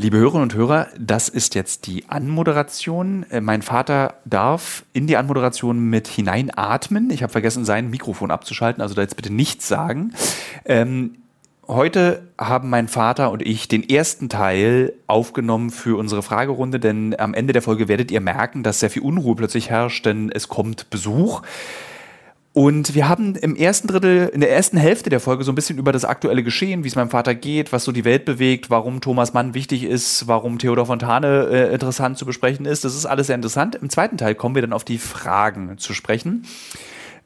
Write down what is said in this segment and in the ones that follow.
Liebe Hörerinnen und Hörer, das ist jetzt die Anmoderation. Äh, mein Vater darf in die Anmoderation mit hineinatmen. Ich habe vergessen, sein Mikrofon abzuschalten, also da jetzt bitte nichts sagen. Ähm, heute haben mein Vater und ich den ersten Teil aufgenommen für unsere Fragerunde, denn am Ende der Folge werdet ihr merken, dass sehr viel Unruhe plötzlich herrscht, denn es kommt Besuch. Und wir haben im ersten Drittel, in der ersten Hälfte der Folge so ein bisschen über das aktuelle Geschehen, wie es meinem Vater geht, was so die Welt bewegt, warum Thomas Mann wichtig ist, warum Theodor Fontane äh, interessant zu besprechen ist. Das ist alles sehr interessant. Im zweiten Teil kommen wir dann auf die Fragen zu sprechen,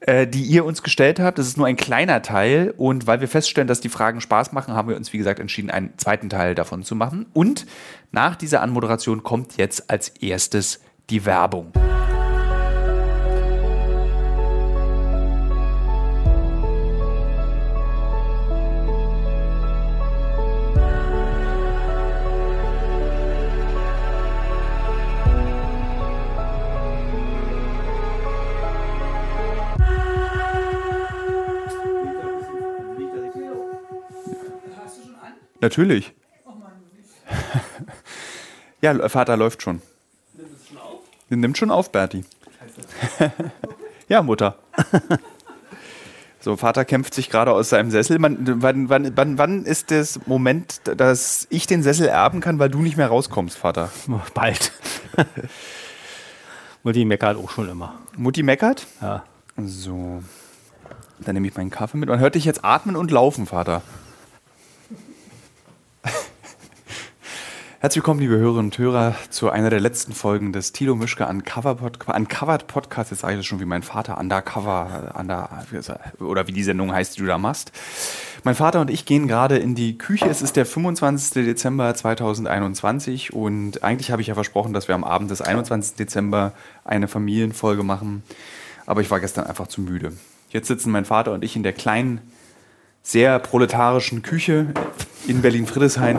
äh, die ihr uns gestellt habt. Das ist nur ein kleiner Teil. Und weil wir feststellen, dass die Fragen Spaß machen, haben wir uns, wie gesagt, entschieden, einen zweiten Teil davon zu machen. Und nach dieser Anmoderation kommt jetzt als erstes die Werbung. Natürlich. ja, Vater läuft schon. Nimmt es schon auf? Nimmt schon auf, Berti. ja, Mutter. So, Vater kämpft sich gerade aus seinem Sessel. Man, wann, wann, wann, wann ist das Moment, dass ich den Sessel erben kann, weil du nicht mehr rauskommst, Vater? Bald. Mutti meckert auch schon immer. Mutti meckert? Ja. So. Dann nehme ich meinen Kaffee mit. Man hört dich jetzt atmen und laufen, Vater. Herzlich willkommen, liebe Hörerinnen und Hörer, zu einer der letzten Folgen des Tilo Mischke Uncover Pod Uncovered Podcast. Jetzt sage ich das schon wie mein Vater, Undercover, under, oder wie die Sendung heißt, die du da machst. Mein Vater und ich gehen gerade in die Küche. Es ist der 25. Dezember 2021 und eigentlich habe ich ja versprochen, dass wir am Abend des 21. Dezember eine Familienfolge machen. Aber ich war gestern einfach zu müde. Jetzt sitzen mein Vater und ich in der kleinen, sehr proletarischen Küche in Berlin-Friedrichshain.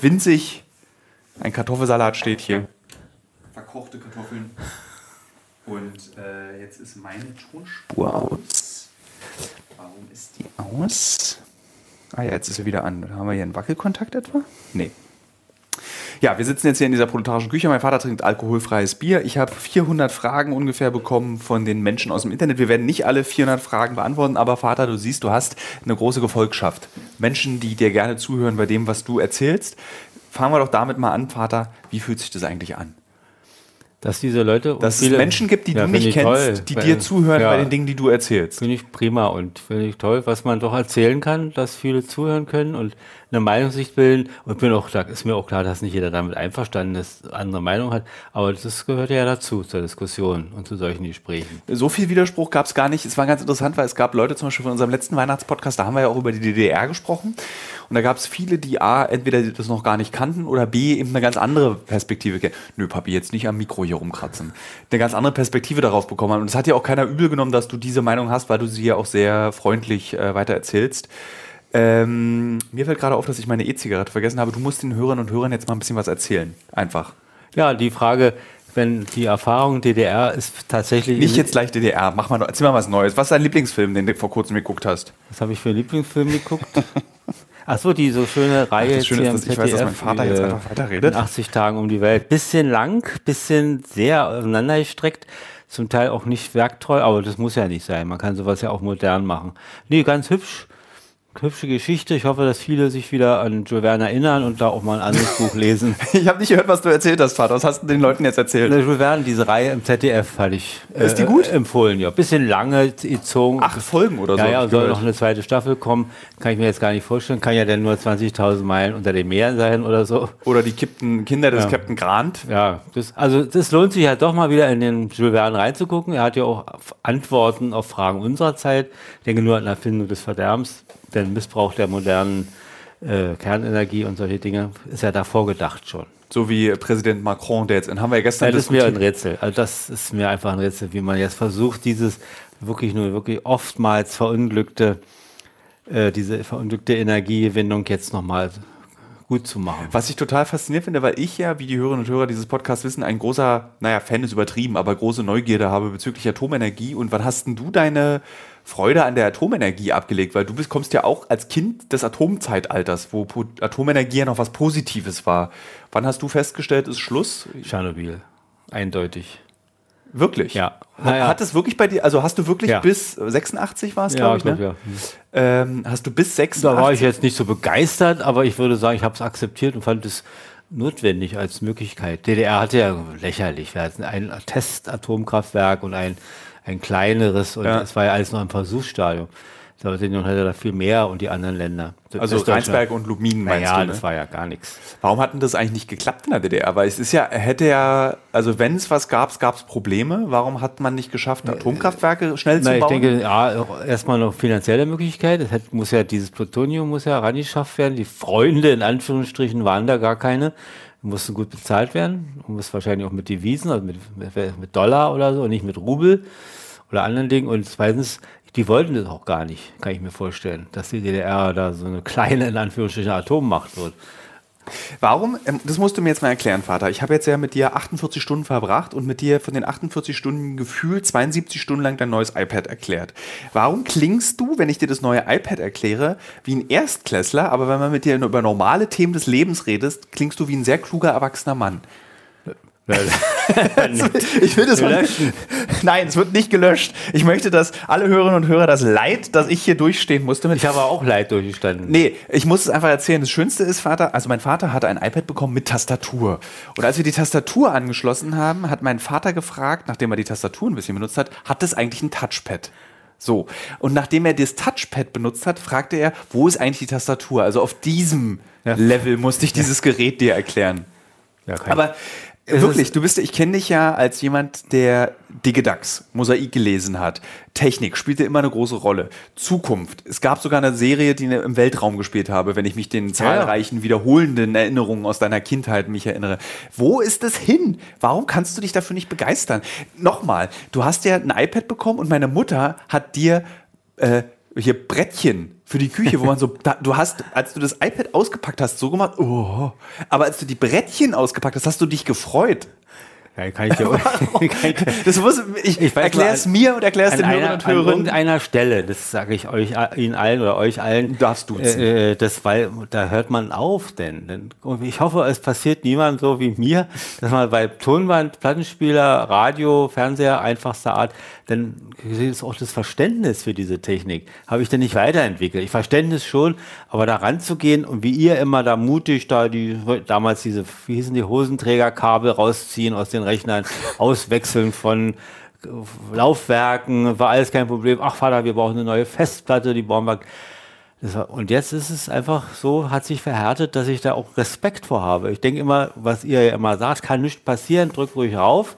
Winzig, ein Kartoffelsalat steht hier. Verkochte Kartoffeln. Und äh, jetzt ist meine Tonspur aus. Warum ist die aus? Ah ja, jetzt ist sie wieder an. Haben wir hier einen Wackelkontakt etwa? Nee. Ja, wir sitzen jetzt hier in dieser proletarischen Küche. Mein Vater trinkt alkoholfreies Bier. Ich habe 400 Fragen ungefähr bekommen von den Menschen aus dem Internet. Wir werden nicht alle 400 Fragen beantworten, aber Vater, du siehst, du hast eine große Gefolgschaft. Menschen, die dir gerne zuhören bei dem, was du erzählst fangen wir doch damit mal an, Vater. Wie fühlt sich das eigentlich an? Dass diese Leute. Dass es Menschen gibt, die ja, du nicht kennst, toll, die dir zuhören ja, bei den Dingen, die du erzählst. Finde ich prima und finde ich toll, was man doch erzählen kann, dass viele zuhören können und eine Meinungssicht bilden. Und bin auch, ist mir auch klar, dass nicht jeder damit einverstanden ist, andere Meinung hat. Aber das gehört ja dazu, zur Diskussion und zu solchen Gesprächen. So viel Widerspruch gab es gar nicht. Es war ganz interessant, weil es gab Leute zum Beispiel von unserem letzten Weihnachtspodcast, da haben wir ja auch über die DDR gesprochen. Und da gab es viele, die A, entweder das noch gar nicht kannten oder B, eben eine ganz andere Perspektive. Nö, Papi, jetzt nicht am Mikro hier rumkratzen. Eine ganz andere Perspektive darauf bekommen. Und es hat ja auch keiner übel genommen, dass du diese Meinung hast, weil du sie ja auch sehr freundlich äh, weiter erzählst. Ähm, mir fällt gerade auf, dass ich meine E-Zigarette vergessen habe. Du musst den Hörern und Hörern jetzt mal ein bisschen was erzählen. Einfach. Ja, die Frage, wenn die Erfahrung DDR ist tatsächlich. Nicht jetzt gleich DDR, mach mal, erzähl mal was Neues. Was ist dein Lieblingsfilm, den du vor kurzem geguckt hast? Was habe ich für einen Lieblingsfilm geguckt? Achso, die so schöne Reihe. Ach, das Schöne ist, dass ich weiß, dass mein Vater jetzt einfach weiterredet. 80 Tagen um die Welt. Bisschen lang, bisschen sehr auseinandergestreckt. Zum Teil auch nicht werktreu, aber das muss ja nicht sein. Man kann sowas ja auch modern machen. Nee, ganz hübsch hübsche Geschichte. Ich hoffe, dass viele sich wieder an Jules Verne erinnern und da auch mal ein anderes Buch lesen. Ich habe nicht gehört, was du erzählt hast, Vater. Was hast du den Leuten jetzt erzählt? Jules Verne, diese Reihe im ZDF, hatte ich äh, Ist die gut? empfohlen. Ja, bisschen lange gezogen. Acht Folgen oder so. Ja, ja, soll noch eine zweite Staffel kommen. Kann ich mir jetzt gar nicht vorstellen. Kann ja denn nur 20.000 Meilen unter den Meeren sein oder so. Oder die Captain, Kinder des ja. Captain Grant. Ja, das, also das lohnt sich halt doch mal wieder in den Jules Verne reinzugucken. Er hat ja auch Antworten auf Fragen unserer Zeit. Ich denke nur an Erfindung des Verderbens den Missbrauch der modernen äh, Kernenergie und solche Dinge ist ja davor gedacht schon. So wie Präsident Macron, der jetzt, haben wir ja gestern Das ist mir ein Rätsel. Also das ist mir einfach ein Rätsel, wie man jetzt versucht, dieses wirklich nur wirklich oftmals verunglückte, äh, diese verunglückte Energiegewinnung jetzt nochmal gut zu machen. Was ich total faszinierend finde, weil ich ja, wie die Hörerinnen und Hörer dieses Podcasts wissen, ein großer, naja, Fan ist übertrieben, aber große Neugierde habe bezüglich Atomenergie. Und wann hast denn du deine Freude an der Atomenergie abgelegt? Weil du bist, kommst ja auch als Kind des Atomzeitalters, wo Atomenergie ja noch was Positives war. Wann hast du festgestellt, ist Schluss? Tschernobyl. Eindeutig. Wirklich? Ja. Naja. Hat es wirklich bei dir, also hast du wirklich Ja. bis 86 war es, Ja, glaube ich, glaub, ne? ja. Ähm, hast du bis 86? Da war ich jetzt nicht so begeistert, aber ich würde sagen, ich habe es akzeptiert und fand es notwendig als Möglichkeit. DDR hatte ja lächerlich. Wir hatten ein Testatomkraftwerk und ein, ein kleineres und Ja. es war ja alles noch im Versuchsstadium. Sowjetunion hatte da viel mehr und die anderen Länder. also Rheinsberg und Lubmin meinst naja, du, ne? das war ja gar nichts. Warum hat denn das eigentlich nicht geklappt in der DDR? Weil es ist ja, hätte ja, also wenn es was gab, gab es Probleme. Warum hat man nicht geschafft, Atomkraftwerke schnell zu Na, ich bauen? denke, ja, erstmal noch finanzielle Möglichkeit. Es hat, muss ja, dieses Plutonium muss ja rangeschafft werden. Die Freunde, in Anführungsstrichen, waren da gar keine. Mussten gut bezahlt werden. Und muss wahrscheinlich auch mit Devisen, also mit, mit, mit Dollar oder so, und nicht mit Rubel oder anderen Dingen. Und zweitens, die wollten das auch gar nicht, kann ich mir vorstellen, dass die DDR da so eine kleine, in Anführungsstrichen, Atommacht wird. Warum? Ähm, Das musst du mir jetzt mal erklären, Vater. Ich habe jetzt ja mit dir 48 Stunden verbracht und mit dir von den 48 Stunden gefühlt 72 Stunden lang dein neues iPad erklärt. Warum klingst du, wenn ich dir das neue iPad erkläre, wie ein Erstklässler, aber wenn man mit dir über normale Themen des Lebens redest, klingst du wie ein sehr kluger erwachsener Mann? Ich will das Löschen. Nein, es wird nicht gelöscht. Ich möchte, dass alle Hörerinnen und Hörer das Leid, das ich hier durchstehen musste, mit Ich habe auch Leid durchgestanden. Nee, ich muss es einfach erzählen. Das Schönste ist, Vater, also mein Vater hatte ein iPad bekommen mit Tastatur. Und als wir die Tastatur angeschlossen haben, hat mein Vater gefragt, nachdem er die Tastatur ein bisschen benutzt hat, hat das eigentlich ein Touchpad? So. Und nachdem er das Touchpad benutzt hat, fragte er, wo ist eigentlich die Tastatur? Also auf diesem Ja. Level musste ich dieses Gerät dir erklären. Ja, Aber wirklich, du bist, ich kenne dich ja als jemand, der Digidax, Mosaik gelesen hat. Technik spielte immer eine große Rolle. Zukunft. Es gab sogar eine Serie, die im Weltraum gespielt habe, wenn ich mich den zahlreichen wiederholenden Erinnerungen aus deiner Kindheit mich erinnere. Wo ist es hin? Warum kannst du dich dafür nicht begeistern? Nochmal, du hast ja ein iPad bekommen und meine Mutter hat dir äh, hier Brettchen für die Küche, wo man so, da, du hast, als du das iPad ausgepackt hast, so gemacht, oh, aber als du die Brettchen ausgepackt hast, hast du dich gefreut. Ja, kann ich dir ich, Das muss, ich, Ich erklär es mir und erklär es an den Hörern und an Hörern. irgendeiner Stelle, das sage ich euch Ihnen allen oder euch allen. Du darfst duzen. Äh, äh, das, weil da hört man auf, denn, denn und ich hoffe, es passiert niemand so wie mir, dass man bei Tonband, Plattenspieler, Radio, Fernseher einfachster Art, dann ist auch das Verständnis für diese Technik habe ich dann nicht weiterentwickelt. Ich Verständnis schon, aber da ranzugehen und wie ihr immer da mutig da die damals diese wie hießen die Hosenträgerkabel rausziehen aus den Rechnern, auswechseln von Laufwerken, war alles kein Problem. Ach Vater, wir brauchen eine neue Festplatte, die bauen wir. War, und jetzt ist es einfach so, hat sich verhärtet, dass ich da auch Respekt vor habe. Ich denke immer, was ihr ja immer sagt, kann nichts passieren, drück ruhig rauf.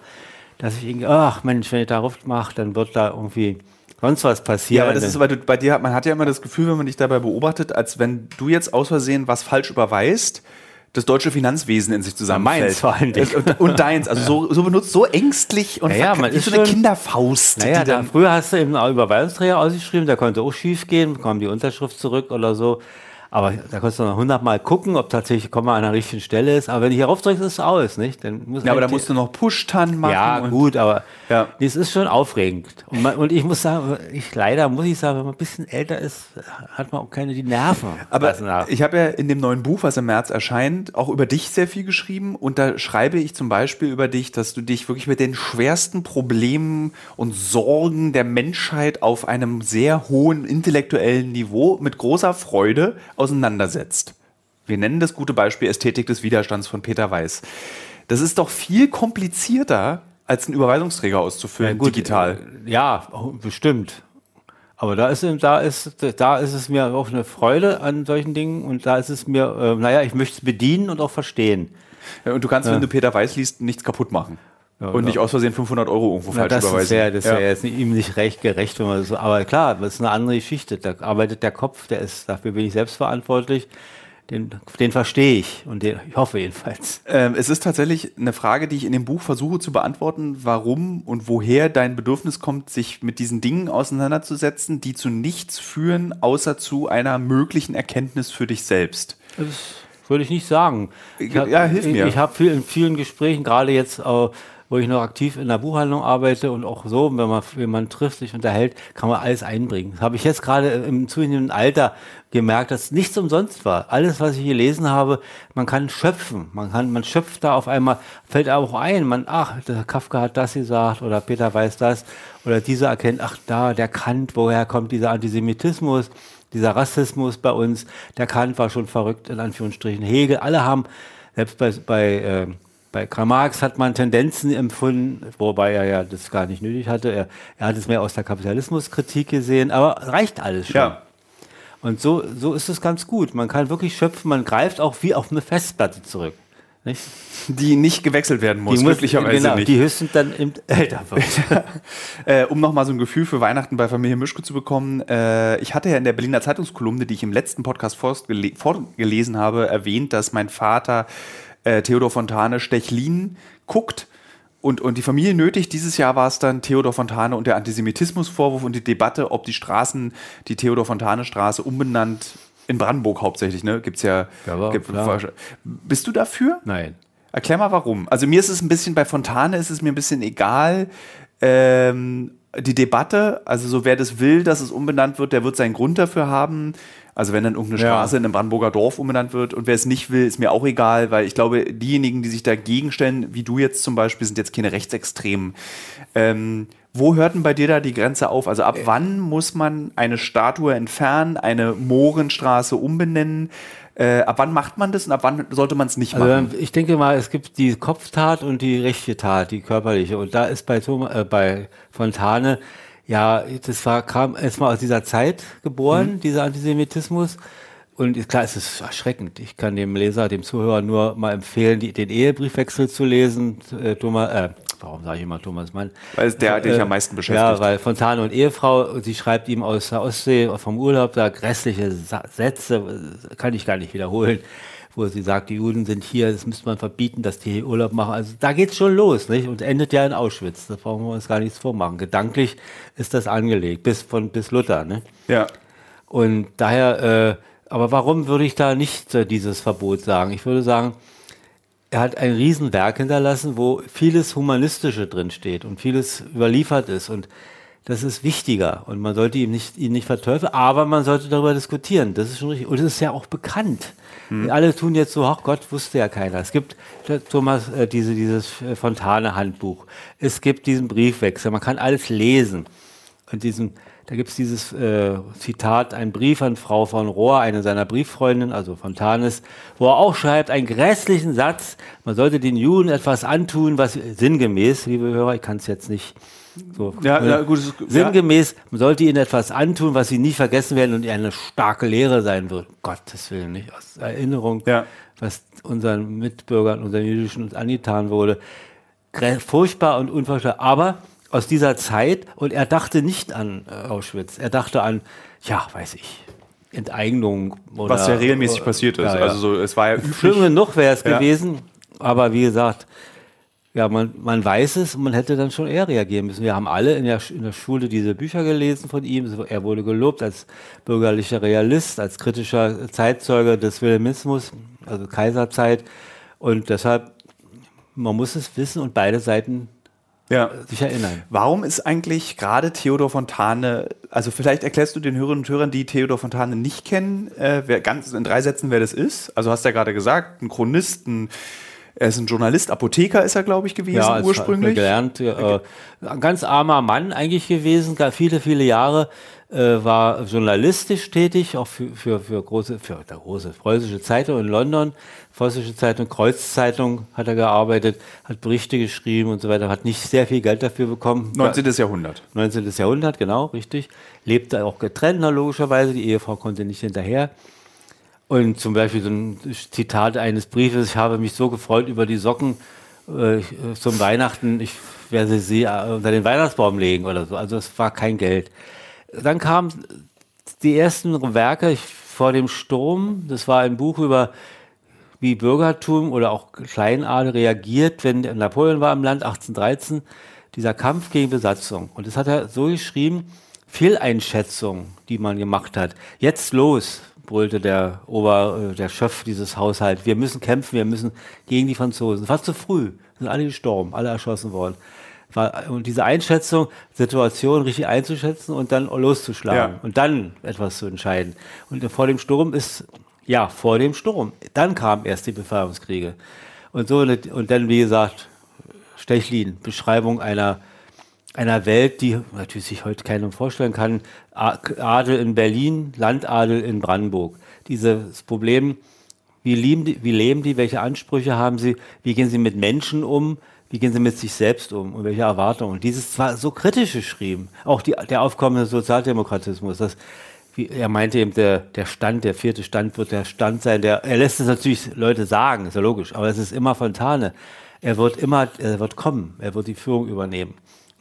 Dass ich irgendwie, ach Mensch, wenn ich darauf mache, dann wird da irgendwie sonst was passieren. Ja, aber das ist, weil du bei dir, man hat ja immer das Gefühl, wenn man dich dabei beobachtet, als wenn du jetzt aus Versehen was falsch überweist, das deutsche Finanzwesen in sich zusammenfällt. meins vor allen Dingen. Und, und deins, also so, so benutzt, so ängstlich und Ja, ja, verkackt, man ist so eine schon- Kinderfaust. Naja, die da, dann, früher hast du eben einen Überweisungsträger ausgeschrieben, der konnte auch schief gehen, kam die Unterschrift zurück oder so. Aber da konntest du noch hundertmal gucken, ob tatsächlich Komma an der richtigen Stelle ist. Aber wenn du hier raufdrückst, ist es aus, nicht? Dann muss ja, aber da halt- musst du noch Push-Tan machen. Ja, gut, aber Ja. das ist schon aufregend. Und, man, und ich muss sagen, ich leider muss ich sagen, wenn man ein bisschen älter ist, hat man auch keine die Nerven. Aber ich habe ja in dem neuen Buch, was im März erscheint, auch über dich sehr viel geschrieben. Und da schreibe ich zum Beispiel über dich, dass du dich wirklich mit den schwersten Problemen und Sorgen der Menschheit auf einem sehr hohen intellektuellen Niveau mit großer Freude auseinandersetzt. Wir nennen das gute Beispiel Ästhetik des Widerstands von Peter Weiß. Das ist doch viel komplizierter, als einen Überweisungsträger auszufüllen, digital. äh, Ja, bestimmt. Aber da ist, da, ist, da ist es mir auch eine Freude an solchen Dingen und da ist es mir, äh, naja, ich möchte es bedienen und auch verstehen. Ja, Und du kannst, wenn du Peter Weiß liest, nichts kaputt machen. Und ja. nicht aus Versehen 500 Euro irgendwo Na, falsch das überweisen. ist ja, das ist Ja. ja jetzt nicht, ihm nicht recht gerecht, wenn man das so, aber klar, das ist eine andere Geschichte. Da arbeitet der Kopf, der ist, dafür bin ich selbst verantwortlich. Den, den verstehe ich und den, ich hoffe jedenfalls. Ähm, es ist tatsächlich eine Frage, die ich in dem Buch versuche zu beantworten, warum und woher dein Bedürfnis kommt, sich mit diesen Dingen auseinanderzusetzen, die zu nichts führen, außer zu einer möglichen Erkenntnis für dich selbst. würde ich nicht sagen. Ich hab, ja, hilf mir. Ich, ich habe viel, in vielen Gesprächen, gerade jetzt äh, wo ich noch aktiv in der Buchhandlung arbeite und auch so, wenn man jemanden trifft, sich unterhält, kann man alles einbringen. Das habe ich jetzt gerade im zunehmenden Alter gemerkt, dass nichts umsonst war. Alles, was ich gelesen habe, man kann schöpfen. Man kann, man schöpft da auf einmal, fällt auch ein, man, ach, der Kafka hat das gesagt oder Peter weiß das oder dieser erkennt, ach, da, der Kant, woher kommt dieser Antisemitismus? dieser Rassismus bei uns, der Kant war schon verrückt, in Anführungsstrichen, Hegel, alle haben, selbst bei, bei äh, bei Karl Marx hat man Tendenzen empfunden, wobei er ja das gar nicht nötig hatte. Er, er hat es mehr aus der Kapitalismuskritik gesehen, aber reicht alles schon. Ja. Und so, so ist es ganz gut. Man kann wirklich schöpfen, man greift auch wie auf eine Festplatte zurück. Nicht? Die nicht gewechselt werden muss, die möglicherweise genau, nicht. Die höchstens dann im älter äh, Um nochmal so ein Gefühl für Weihnachten bei Familie Mischke zu bekommen. Äh, ich hatte ja in der Berliner Zeitungskolumne, die ich im letzten Podcast vorgelesen habe, erwähnt, dass mein Vater äh, Theodor Fontane Stechlin guckt. Und, und die Familie nötigt, dieses Jahr war es dann Theodor Fontane und der Antisemitismusvorwurf und die Debatte, ob die Straßen, die Theodor Fontane Straße umbenannt, in Brandenburg hauptsächlich, ne? Gibt's ja. ja gibt, bist du dafür? Nein. Erklär mal warum. Also mir ist es ein bisschen, bei Fontane ist es mir ein bisschen egal. Ähm, die Debatte, also so wer das will, dass es umbenannt wird, der wird seinen Grund dafür haben. Also wenn dann irgendeine Straße ja. in einem Brandenburger Dorf umbenannt wird und wer es nicht will, ist mir auch egal, weil ich glaube, diejenigen, die sich dagegen stellen, wie du jetzt zum Beispiel, sind jetzt keine Rechtsextremen. Ähm, wo hört denn bei dir da die Grenze auf? Also ab äh. wann muss man eine Statue entfernen, eine Mohrenstraße umbenennen? Äh, ab wann macht man das und ab wann sollte man es nicht also, machen? Also ich denke mal, es gibt die Kopftat und die rechte Tat, die körperliche. Und da ist bei, Thomas, äh, bei Fontane ja, das war, kam erstmal aus dieser Zeit geboren, mhm. dieser Antisemitismus. Und klar, es ist erschreckend. Ich kann dem Leser, dem Zuhörer nur mal empfehlen, die, den Ehebriefwechsel zu lesen. Äh, Thomas, äh, warum sage ich immer Thomas Mann? Weil es der, der dich äh, am meisten beschäftigt. Ja, weil Fontane und Ehefrau, sie schreibt ihm aus der Ostsee vom Urlaub da grässliche Sätze, kann ich gar nicht wiederholen wo sie sagt, die Juden sind hier, das müsste man verbieten, dass die hier Urlaub machen. Also da geht es schon los, nicht? Und endet ja in Auschwitz. Da brauchen wir uns gar nichts vormachen. Gedanklich ist das angelegt, bis von bis Luther, ne? Ja. Und daher, äh, aber warum würde ich da nicht äh, dieses Verbot sagen? Ich würde sagen, er hat ein Riesenwerk hinterlassen, wo vieles Humanistische drinsteht und vieles überliefert ist. Und das ist wichtiger und man sollte ihn nicht, ihn nicht verteufeln, aber man sollte darüber diskutieren. Das ist schon richtig. Und es ist ja auch bekannt. Hm. Alle tun jetzt so, ach Gott, wusste ja keiner. Es gibt, Thomas, äh, diese, dieses äh, Fontane-Handbuch. Es gibt diesen Briefwechsel. Man kann alles lesen. Und diesen, da gibt es dieses äh, Zitat, ein Brief an Frau von Rohr, eine seiner Brieffreundinnen, also Fontanes, wo er auch schreibt, einen grässlichen Satz, man sollte den Juden etwas antun, was sinngemäß, liebe Hörer, ich kann es jetzt nicht so, ja, ja, gut, sinngemäß, man sollte ihnen etwas antun, was sie nie vergessen werden und eine starke Lehre sein wird. Gottes Willen, nicht aus Erinnerung, ja. was unseren Mitbürgern, unseren jüdischen uns angetan wurde. Furchtbar und unvorstellbar. Aber aus dieser Zeit und er dachte nicht an äh, Auschwitz. Er dachte an, ja, weiß ich, Enteignung. Oder, Was ja regelmäßig passiert ist. Ja, ja. Also so, es war ja üblich. Schlimm genug wäre es gewesen, aber wie gesagt, ja, man, man weiß es und man hätte dann schon eher reagieren müssen. Wir haben alle in der, in der Schule diese Bücher gelesen von ihm. Er wurde gelobt als bürgerlicher Realist, als kritischer Zeitzeuge des Wilhelmismus, also Kaiserzeit. Und deshalb, man muss es wissen und beide Seiten ja. sich erinnern. Warum ist eigentlich gerade Theodor Fontane, also vielleicht erklärst du den Hörerinnen und Hörern, die Theodor Fontane nicht kennen, äh, wer, ganz in drei Sätzen, wer das ist. Also hast du ja gerade gesagt, ein Chronist, ein er ist ein Journalist, Apotheker ist er, glaube ich, gewesen ja, ursprünglich. gelernt, äh, ein ganz armer Mann eigentlich gewesen, viele, viele Jahre äh, war journalistisch tätig, auch für, für, für große, für der große preußische Zeitung in London, preußische Zeitung, Kreuzzeitung hat er gearbeitet, hat Berichte geschrieben und so weiter, hat nicht sehr viel Geld dafür bekommen. 19. Jahrhundert. 19. Jahrhundert, genau, richtig. Lebte auch getrennt, logischerweise, die Ehefrau konnte nicht hinterher. Und zum Beispiel so ein Zitat eines Briefes, ich habe mich so gefreut über die Socken äh, zum Weihnachten, ich werde sie äh, unter den Weihnachtsbaum legen oder so. Also es war kein Geld. Dann kamen die ersten Werke vor dem Sturm. Das war ein Buch über wie Bürgertum oder auch Kleinadel reagiert, wenn Napoleon war im Land 1813, dieser Kampf gegen Besatzung. Und das hat er so geschrieben, Fehleinschätzung, die man gemacht hat. Jetzt los, brüllte der Ober, äh, der Chef dieses Haushalts. Wir müssen kämpfen, wir müssen gegen die Franzosen. Fast zu früh, sind alle gestorben, alle erschossen worden. War, und diese Einschätzung, Situation richtig einzuschätzen und dann loszuschlagen Ja. und dann etwas zu entscheiden. Und vor dem Sturm ist, ja, vor dem Sturm. Dann kamen erst die Befreiungskriege. Und so, und dann, wie gesagt, Stechlin, Beschreibung einer, einer Welt, die natürlich sich heute keinem vorstellen kann. Adel in Berlin, Landadel in Brandenburg. Dieses Problem, wie leben, die, wie leben die, welche Ansprüche haben sie, wie gehen sie mit Menschen um, wie gehen sie mit sich selbst um und welche Erwartungen. Dieses zwar so kritisch geschrieben, auch die, der aufkommende Sozialdemokratismus, das, wie er meinte eben, der, der Stand, der vierte Stand wird der Stand sein, der, er lässt es natürlich Leute sagen, ist ja logisch, aber es ist immer Fontane. Er wird immer, er wird kommen, er wird die Führung übernehmen.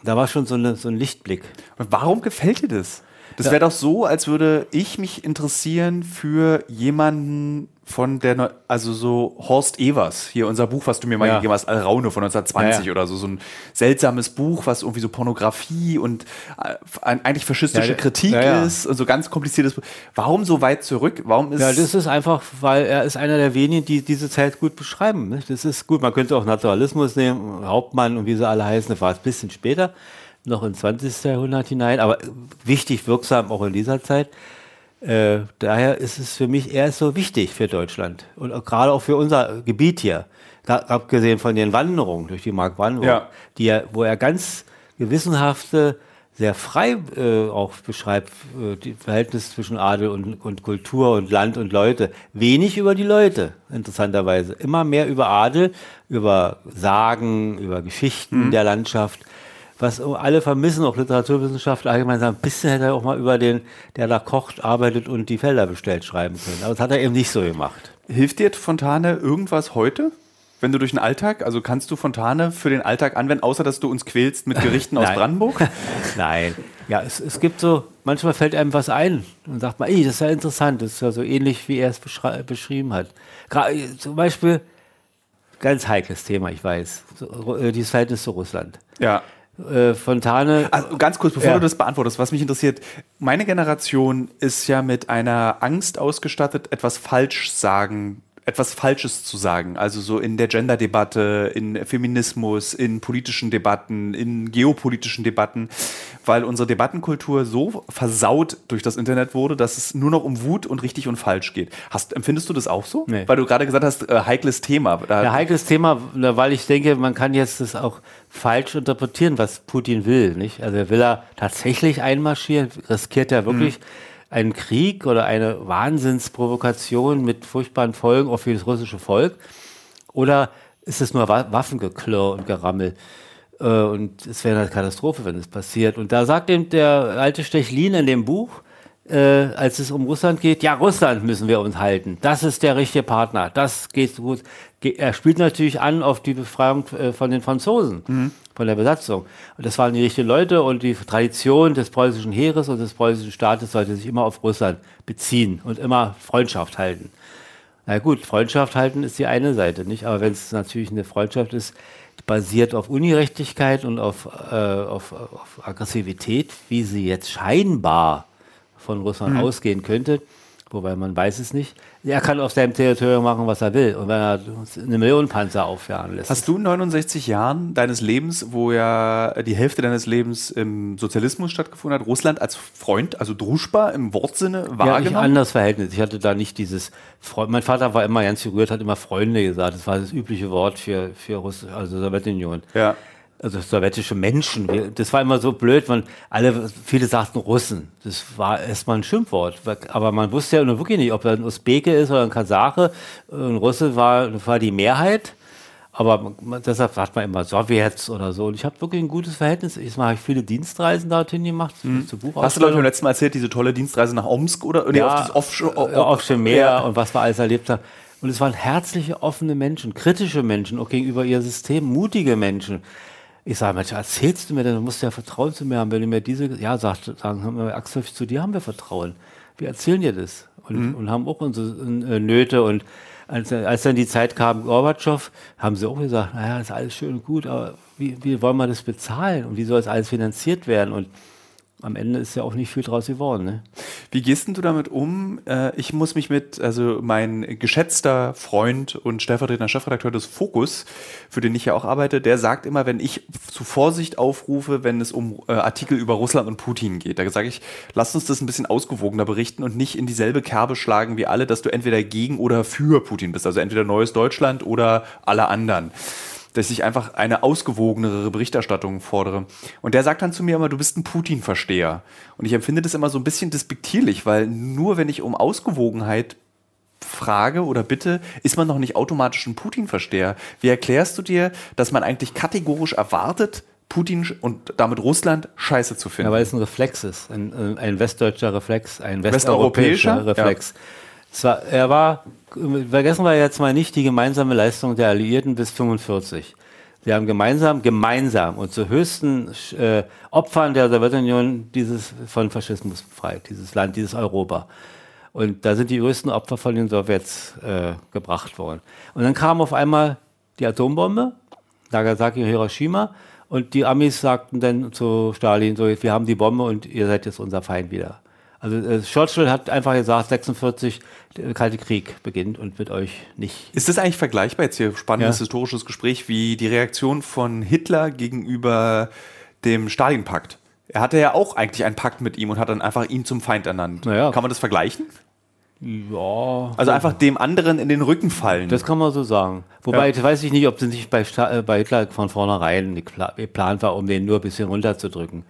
Da war schon so, eine, so ein Lichtblick. Und warum gefällt dir das? Das wäre doch so, als würde ich mich interessieren für jemanden von der, also so Horst Evers, hier unser Buch, was du mir mal Ja. gegeben hast, Alraune von 1920 Ja, ja. oder so, so ein seltsames Buch, was irgendwie so Pornografie und äh, eigentlich faschistische Kritik ist und so ganz kompliziertes Buch. Warum so weit zurück? Warum ist Ja, das ist einfach, weil er ist einer der wenigen, die diese Zeit gut beschreiben. Nicht? Das ist gut, man könnte auch Naturalismus nehmen, Hauptmann und wie sie alle heißen, das war ein bisschen später, noch ins 20. Jahrhundert hinein, aber wichtig, wirksam auch in dieser Zeit. Äh, daher ist es für mich eher so wichtig für Deutschland und auch gerade auch für unser Gebiet hier. Abgesehen von den Wanderungen durch die Mark Brandenburg, Ja. die er, wo er ganz gewissenhafte, sehr frei äh, auch beschreibt, äh, die Verhältnis zwischen Adel und, und Kultur und Land und Leute. Wenig über die Leute, interessanterweise. Immer mehr über Adel, über Sagen, über Geschichten der Landschaft. Was alle vermissen, auch Literaturwissenschaftler allgemein sagen, ein bisschen hätte er auch mal über den, der da kocht, arbeitet und die Felder bestellt, schreiben können. Aber das hat er eben nicht so gemacht. Hilft dir Fontane irgendwas heute? Wenn du durch den Alltag, also kannst du Fontane für den Alltag anwenden, außer dass du uns quälst mit Gerichten aus. Brandenburg? Nein. Ja, es, es gibt so, manchmal fällt einem was ein und sagt man, ey, das ist ja interessant, das ist ja so ähnlich, wie er es beschrieben hat. Gra zum Beispiel, ganz heikles Thema, ich weiß, so, äh, dieses Verhältnis zu Russland. Ja. Äh, Fontane, Also ganz kurz, bevor Ja. du das beantwortest, was mich interessiert, meine Generation ist ja mit einer Angst ausgestattet, etwas falsch sagen, etwas Falsches zu sagen. Also so in der Gender-Debatte, in Feminismus, in politischen Debatten, in geopolitischen Debatten, weil unsere Debattenkultur so versaut durch das Internet wurde, dass es nur noch um Wut und richtig und falsch geht. Hast, empfindest du das auch so? Nee. Weil du gerade gesagt hast, äh, heikles Thema. Ein heikles Thema, weil ich denke, man kann jetzt das auch falsch interpretieren, was Putin will. Nicht? Also will er tatsächlich einmarschieren, riskiert er wirklich einen Krieg oder eine Wahnsinnsprovokation mit furchtbaren Folgen auch für das russische Volk? Oder ist es nur Wa Waffengeklirr und Gerammel? Äh, und es wäre eine Katastrophe, wenn es passiert. Und da sagt eben der alte Stechlin in dem Buch, äh, als es um Russland geht, ja, Russland müssen wir uns halten. Das ist der richtige Partner. Das geht gut. Ge er spielt natürlich an auf die Befreiung äh, von den Franzosen, von der Besatzung. Und das waren die richtigen Leute und die Tradition des preußischen Heeres und des preußischen Staates sollte sich immer auf Russland beziehen und immer Freundschaft halten. Na gut, Freundschaft halten ist die eine Seite, nicht? Aber wenn es natürlich eine Freundschaft ist, basiert auf Ungerechtigkeit und auf, äh, auf, auf Aggressivität, wie sie jetzt scheinbar von Russland ausgehen könnte, wobei man weiß es nicht. Er kann auf seinem Territorium machen, was er will. Und wenn er eine Million Panzer auffahren lässt. Hast du in 69 Jahren deines Lebens, wo ja die Hälfte deines Lebens im Sozialismus stattgefunden hat, Russland als Freund, also Druschba im Wortsinne ja, ich wahrgenommen? anderes Verhältnis. Ich hatte da nicht dieses Freund. Mein Vater war immer ganz gerührt, hat immer Freunde gesagt. Das war das übliche Wort für, für Russ also Sowjetunion. ja. Also sowjetische Menschen. Das war immer so blöd, man alle, viele sagten Russen. Das war erstmal ein Schimpfwort. Aber man wusste ja wirklich nicht, ob er ein Usbeke ist oder ein Kasache. Ein Russe war, war die Mehrheit. Aber man, deshalb sagt man immer Sowjets oder so. Und ich habe wirklich ein gutes Verhältnis. Ich habe viele Dienstreisen dorthin gemacht. Mhm. Hast du, glaube ich, beim letzten Mal erzählt, diese tolle Dienstreise nach Omsk oder nee, auf das Offshore? ja, offshore Meer Ja. und was wir alles erlebt haben. Und es waren herzliche, offene Menschen, kritische Menschen, auch gegenüber ihr System, mutige Menschen. Ich sage, Mensch, erzählst du mir denn, du musst ja Vertrauen zu mir haben, wenn du mir diese, ja, sagt, sagen haben wir, Axel, zu dir haben wir Vertrauen. Wir erzählen dir das und, und haben auch unsere äh, Nöte. Und als, als dann die Zeit kam, Gorbatschow, haben sie auch gesagt, naja, ist alles schön und gut, aber wie, wie wollen wir das bezahlen? Und wie soll es alles finanziert werden? Und am Ende ist ja auch nicht viel draus geworden. Ne? Wie gehst denn du damit um? Äh, ich muss mich mit, also mein geschätzter Freund und stellvertretender Chefredakteur des Fokus, für den ich ja auch arbeite, der sagt immer, wenn ich zu Vorsicht aufrufe, wenn es um äh, Artikel über Russland und Putin geht, da sage ich, lass uns das ein bisschen ausgewogener berichten und nicht in dieselbe Kerbe schlagen wie alle, dass du entweder gegen oder für Putin bist. Also entweder neues Deutschland oder alle anderen dass ich einfach eine ausgewogenere Berichterstattung fordere. Und der sagt dann zu mir immer, du bist ein Putin-Versteher. Und ich empfinde das immer so ein bisschen despektierlich, weil nur wenn ich um Ausgewogenheit frage oder bitte, ist man noch nicht automatisch ein Putin-Versteher? Wie erklärst du dir, dass man eigentlich kategorisch erwartet, Putin und damit Russland scheiße zu finden? Ja, weil es ein Reflex ist, ein, ein westdeutscher Reflex, ein westeuropäischer Reflex. Ja. Zwar, er war vergessen wir jetzt mal nicht die gemeinsame Leistung der Alliierten bis 45. Sie haben gemeinsam, gemeinsam und zu höchsten äh, Opfern der Sowjetunion dieses von Faschismus befreit, dieses Land, dieses Europa. Und da sind die größten Opfer von den Sowjets äh, gebracht worden. Und dann kam auf einmal die Atombombe, Nagasaki und Hiroshima, und die Amis sagten dann zu Stalin, so, wir haben die Bombe und ihr seid jetzt unser Feind wieder. Also äh, Churchill hat einfach gesagt, 46, der Kalte Krieg beginnt und mit euch nicht. Ist das eigentlich vergleichbar, jetzt hier spannendes ja. historisches Gespräch, wie die Reaktion von Hitler gegenüber dem Stalin-Pakt? Er hatte ja auch eigentlich einen Pakt mit ihm und hat dann einfach ihn zum Feind ernannt. Naja. Kann man das vergleichen? Ja. Also einfach dem anderen in den Rücken fallen. Das kann man so sagen. Wobei, ja. weiß ich nicht, ob es nicht bei, äh, bei Hitler von vornherein geplant war, um den nur ein bisschen runterzudrücken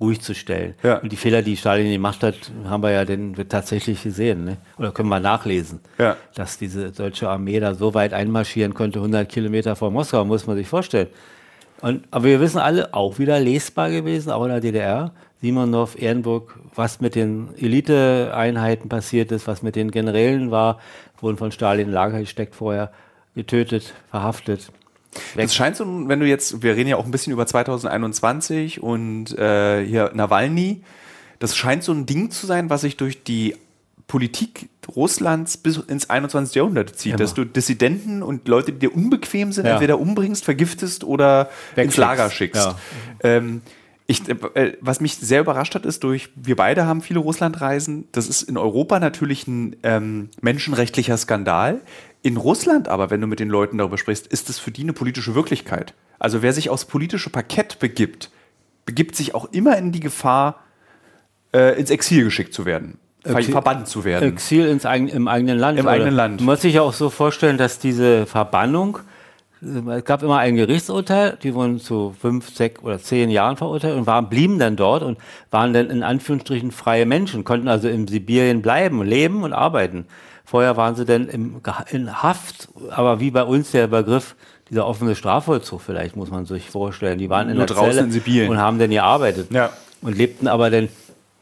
ruhig zu stellen. Ja. Und die Fehler, die Stalin gemacht hat, haben wir ja denn tatsächlich gesehen. Ne? Oder können wir nachlesen, ja. dass diese deutsche Armee da so weit einmarschieren konnte, 100 Kilometer vor Moskau, muss man sich vorstellen. Und, aber wir wissen alle, auch wieder lesbar gewesen, auch in der DDR, Simonov, Ehrenburg, was mit den Eliteeinheiten passiert ist, was mit den Generälen war, wurden von Stalin in Lager gesteckt vorher, getötet, verhaftet. Es scheint so, wenn du jetzt, wir reden ja auch ein bisschen über 2021 und äh, hier Nawalny, das scheint so ein Ding zu sein, was sich durch die Politik Russlands bis ins 21. Jahrhundert zieht, ja, dass du Dissidenten und Leute, die dir unbequem sind, ja. entweder umbringst, vergiftest oder ins Lager schickst. Ja. Ähm, ich, äh, was mich sehr überrascht hat, ist durch, wir beide haben viele Russlandreisen. Das ist in Europa natürlich ein ähm, menschenrechtlicher Skandal. In Russland aber, wenn du mit den Leuten darüber sprichst, ist es für die eine politische Wirklichkeit. Also wer sich aufs politische Parkett begibt, begibt sich auch immer in die Gefahr, äh, ins Exil geschickt zu werden. Exil, verbannt zu werden. Exil ins, im eigenen Land. Im eigenen Land. Man muss sich ja auch so vorstellen, dass diese Verbannung, es gab immer ein Gerichtsurteil, die wurden zu fünf, sechs oder zehn Jahren verurteilt und waren, blieben dann dort und waren dann in Anführungsstrichen freie Menschen, konnten also in Sibirien bleiben, leben und arbeiten. Vorher waren sie denn im, in Haft, aber wie bei uns der Begriff dieser offene Strafvollzug vielleicht, muss man sich vorstellen. Die waren in Nur der draußen Zelle in Sibirien. und haben dann gearbeitet. Ja. Und lebten aber dann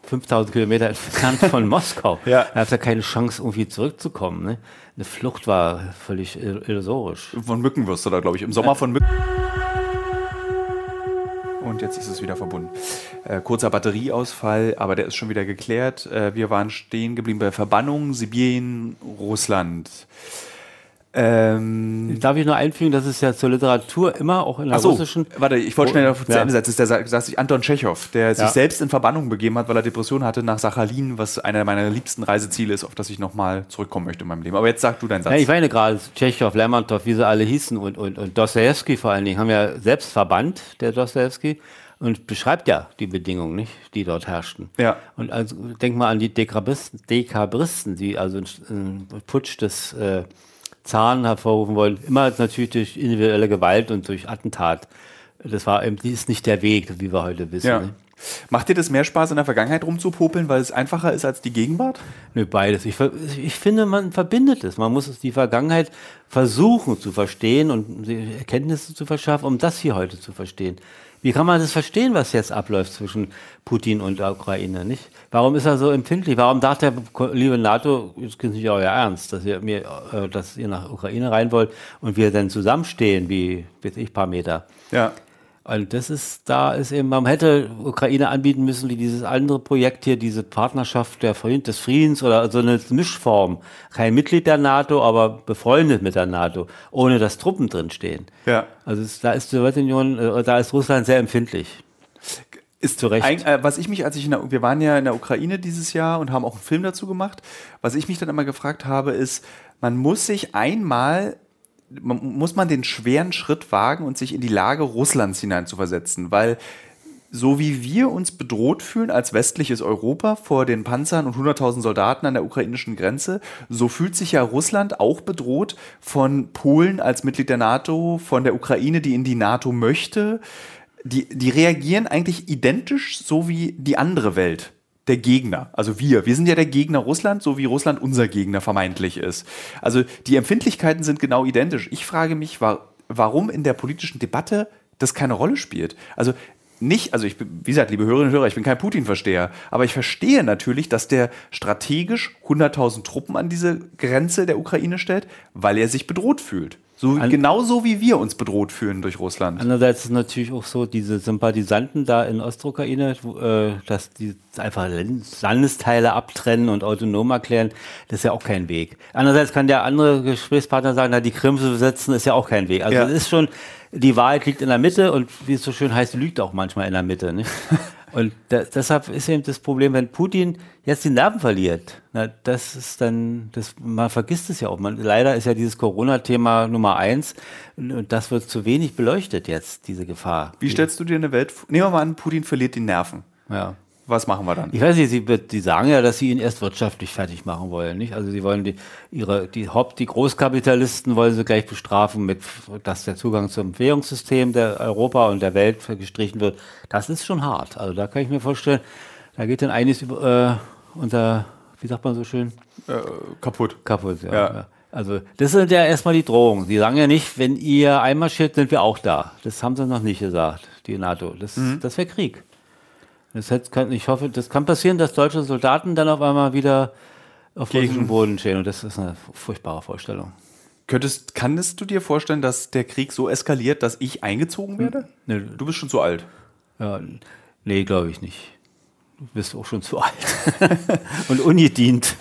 5000 Kilometer entfernt von Moskau. ja. Da hat ja keine Chance, irgendwie zurückzukommen. Ne? Eine Flucht war völlig illusorisch. Von Mücken wirst du da, glaube ich. Im Sommer von Mücken und jetzt ist es wieder verbunden. Äh, kurzer Batterieausfall, aber der ist schon wieder geklärt. Äh, wir waren stehen geblieben bei Verbannung, Sibirien, Russland. Ähm, Darf ich nur einfügen, dass es ja zur Literatur immer auch in der so, russischen. Warte, ich wollte schnell auf ja. Ende setzen. Das ist der sagt Anton Tschechow, der sich selbst in Verbannung begeben hat, weil er Depression hatte nach Sachalin, was einer meiner liebsten Reiseziele ist, auf das ich nochmal zurückkommen möchte in meinem Leben. Aber jetzt sag du deinen Satz. Ja, ich meine gerade, Tschechow, Lermontov, wie sie alle hießen und, und, und Dostoevsky vor allen Dingen, haben ja selbst verbannt, der Dostoevsky und beschreibt ja die Bedingungen, nicht, die dort herrschten. Ja. Und also denk mal an die Dekabristen, Dekabristen die also einen Putsch des äh, Zahn hervorrufen wollen, immer natürlich durch individuelle Gewalt und durch Attentat. Das war eben, ist nicht der Weg, wie wir heute wissen. Ja. Ne? Macht dir das mehr Spaß, in der Vergangenheit rumzupopeln, weil es einfacher ist als die Gegenwart? Nö, beides. Ich, ich finde, man verbindet es. Man muss die Vergangenheit versuchen zu verstehen und Erkenntnisse zu verschaffen, um das hier heute zu verstehen. Wie kann man das verstehen, was jetzt abläuft zwischen Putin und der Ukraine? Nicht? Warum ist er so empfindlich? Warum dachte der liebe NATO, das ist nicht euer Ernst, dass ihr, mir, äh, dass ihr nach Ukraine rein wollt und wir dann zusammenstehen, wie, weiß ich, paar Meter? Ja. Und das ist, da ist eben, man hätte Ukraine anbieten müssen, wie dieses andere Projekt hier, diese Partnerschaft der, des Friedens oder so eine Mischform. Kein Mitglied der NATO, aber befreundet mit der NATO, ohne dass Truppen drinstehen. Ja. Also es, da ist die Sowjetunion, äh, da ist Russland sehr empfindlich. Ist zu Recht. Ein, äh, was ich mich, als ich in der, wir waren ja in der Ukraine dieses Jahr und haben auch einen Film dazu gemacht. Was ich mich dann immer gefragt habe, ist, man muss sich einmal, muss man den schweren Schritt wagen und sich in die Lage Russlands hineinzuversetzen, weil so wie wir uns bedroht fühlen als westliches Europa vor den Panzern und 100.000 Soldaten an der ukrainischen Grenze, so fühlt sich ja Russland auch bedroht von Polen als Mitglied der NATO, von der Ukraine, die in die NATO möchte die, die reagieren eigentlich identisch so wie die andere Welt. Der Gegner, also wir. Wir sind ja der Gegner Russland, so wie Russland unser Gegner vermeintlich ist. Also die Empfindlichkeiten sind genau identisch. Ich frage mich, warum in der politischen Debatte das keine Rolle spielt. Also nicht, also ich bin, wie gesagt, liebe Hörerinnen und Hörer, ich bin kein Putin-Versteher, aber ich verstehe natürlich, dass der strategisch 100.000 Truppen an diese Grenze der Ukraine stellt, weil er sich bedroht fühlt. So, An genauso wie wir uns bedroht fühlen durch Russland. Andererseits ist natürlich auch so, diese Sympathisanten da in Ostukraine, äh, dass die einfach Landesteile abtrennen und autonom erklären, das ist ja auch kein Weg. Andererseits kann der andere Gesprächspartner sagen, na, die Krim zu besetzen ist ja auch kein Weg. Also es ist schon, die Wahrheit liegt in der Mitte und wie es so schön heißt, lügt auch manchmal in der Mitte. Nicht? Und da, deshalb ist eben das Problem, wenn Putin jetzt die Nerven verliert, na, das ist dann, das, man vergisst es ja auch. Man, leider ist ja dieses Corona-Thema Nummer eins und das wird zu wenig beleuchtet jetzt, diese Gefahr. Wie stellst du dir eine Welt vor? Nehmen wir mal an, Putin verliert die Nerven. Ja was machen wir dann? Ich weiß nicht, sie, die sagen ja, dass sie ihn erst wirtschaftlich fertig machen wollen, nicht? Also sie wollen die, ihre, die Haupt, die Großkapitalisten wollen sie gleich bestrafen mit, dass der Zugang zum Währungssystem der Europa und der Welt gestrichen wird. Das ist schon hart. Also da kann ich mir vorstellen, da geht dann einiges über, äh, unter, wie sagt man so schön? Äh, kaputt. Kaputt, ja. ja. Also das sind ja erstmal die Drohungen. Die sagen ja nicht, wenn ihr einmarschiert, sind wir auch da. Das haben sie noch nicht gesagt, die NATO. Das, mhm. das wäre Krieg. Das kann, ich hoffe, das kann passieren, dass deutsche Soldaten dann auf einmal wieder auf russischem Boden stehen. Und das ist eine furchtbare Vorstellung. Könntest, kannst du dir vorstellen, dass der Krieg so eskaliert, dass ich eingezogen werde? Nee. Du bist schon zu alt. Ja, nee, glaube ich nicht. Du bist auch schon zu alt. und ungedient.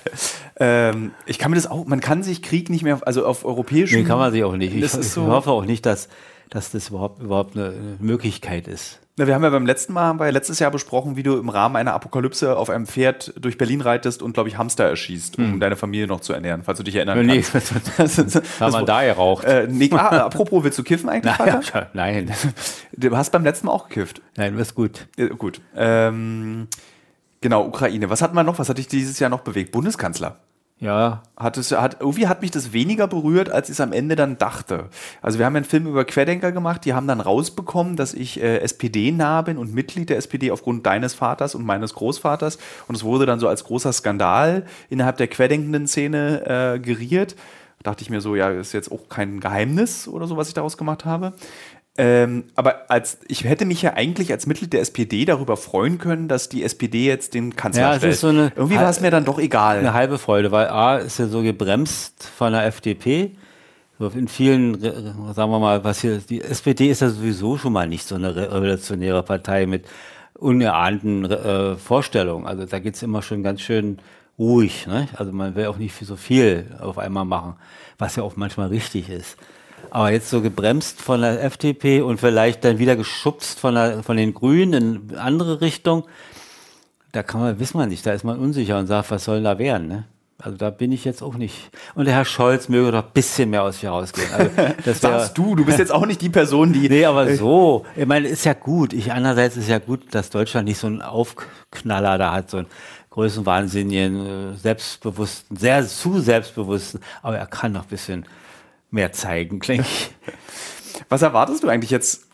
Ähm, ich kann mir das auch, man kann sich Krieg nicht mehr, also auf europäischen. Nee, kann man sich auch nicht. Ich, ich so hoffe auch nicht, dass, dass das überhaupt, überhaupt eine Möglichkeit ist. Na, wir haben ja beim letzten Mal, haben wir ja letztes Jahr besprochen, wie du im Rahmen einer Apokalypse auf einem Pferd durch Berlin reitest und, glaube ich, Hamster erschießt, um hm. deine Familie noch zu ernähren, falls du dich erinnern nee, kannst. Nee, das, das, das, haben wir da geraucht. Äh, nee, ah, apropos, willst du kiffen eigentlich, Vater? Ja, nein. Du hast beim letzten Mal auch gekifft. Nein, du bist gut. Ja, gut. Ähm, genau, Ukraine. Was hat man noch? Was hat dich dieses Jahr noch bewegt? Bundeskanzler. Ja. Hat es, hat, irgendwie hat mich das weniger berührt, als ich es am Ende dann dachte. Also wir haben einen Film über Querdenker gemacht, die haben dann rausbekommen, dass ich äh, SPD-nah bin und Mitglied der SPD aufgrund deines Vaters und meines Großvaters. Und es wurde dann so als großer Skandal innerhalb der querdenkenden Szene äh, geriert. Da dachte ich mir so, ja, ist jetzt auch kein Geheimnis oder so, was ich daraus gemacht habe. Ähm, aber als ich hätte mich ja eigentlich als Mitglied der SPD darüber freuen können, dass die SPD jetzt den Kanzler ja, stellt. So eine, Irgendwie war es mir dann doch egal. Eine halbe Freude, weil A ist ja so gebremst von der FDP. In vielen, sagen wir mal, was hier, die SPD ist ja sowieso schon mal nicht so eine revolutionäre Partei mit unahnten äh, Vorstellungen. Also da geht es immer schon ganz schön ruhig. Ne? Also man will auch nicht so viel auf einmal machen, was ja auch manchmal richtig ist. Aber jetzt so gebremst von der FDP und vielleicht dann wieder geschubst von, der, von den Grünen in andere Richtung, da kann man, wissen wir nicht, da ist man unsicher und sagt, was soll da werden, ne? Also da bin ich jetzt auch nicht. Und der Herr Scholz möge doch ein bisschen mehr aus sich herausgehen. Also das Sagst du, du bist jetzt auch nicht die Person, die. Nee, aber so. Ich meine, ist ja gut. Ich, andererseits ist ja gut, dass Deutschland nicht so einen Aufknaller da hat, so einen Größenwahnsinnigen, äh, selbstbewussten, sehr zu selbstbewussten. Aber er kann noch ein bisschen mehr zeigen, klingt. Was erwartest du eigentlich jetzt?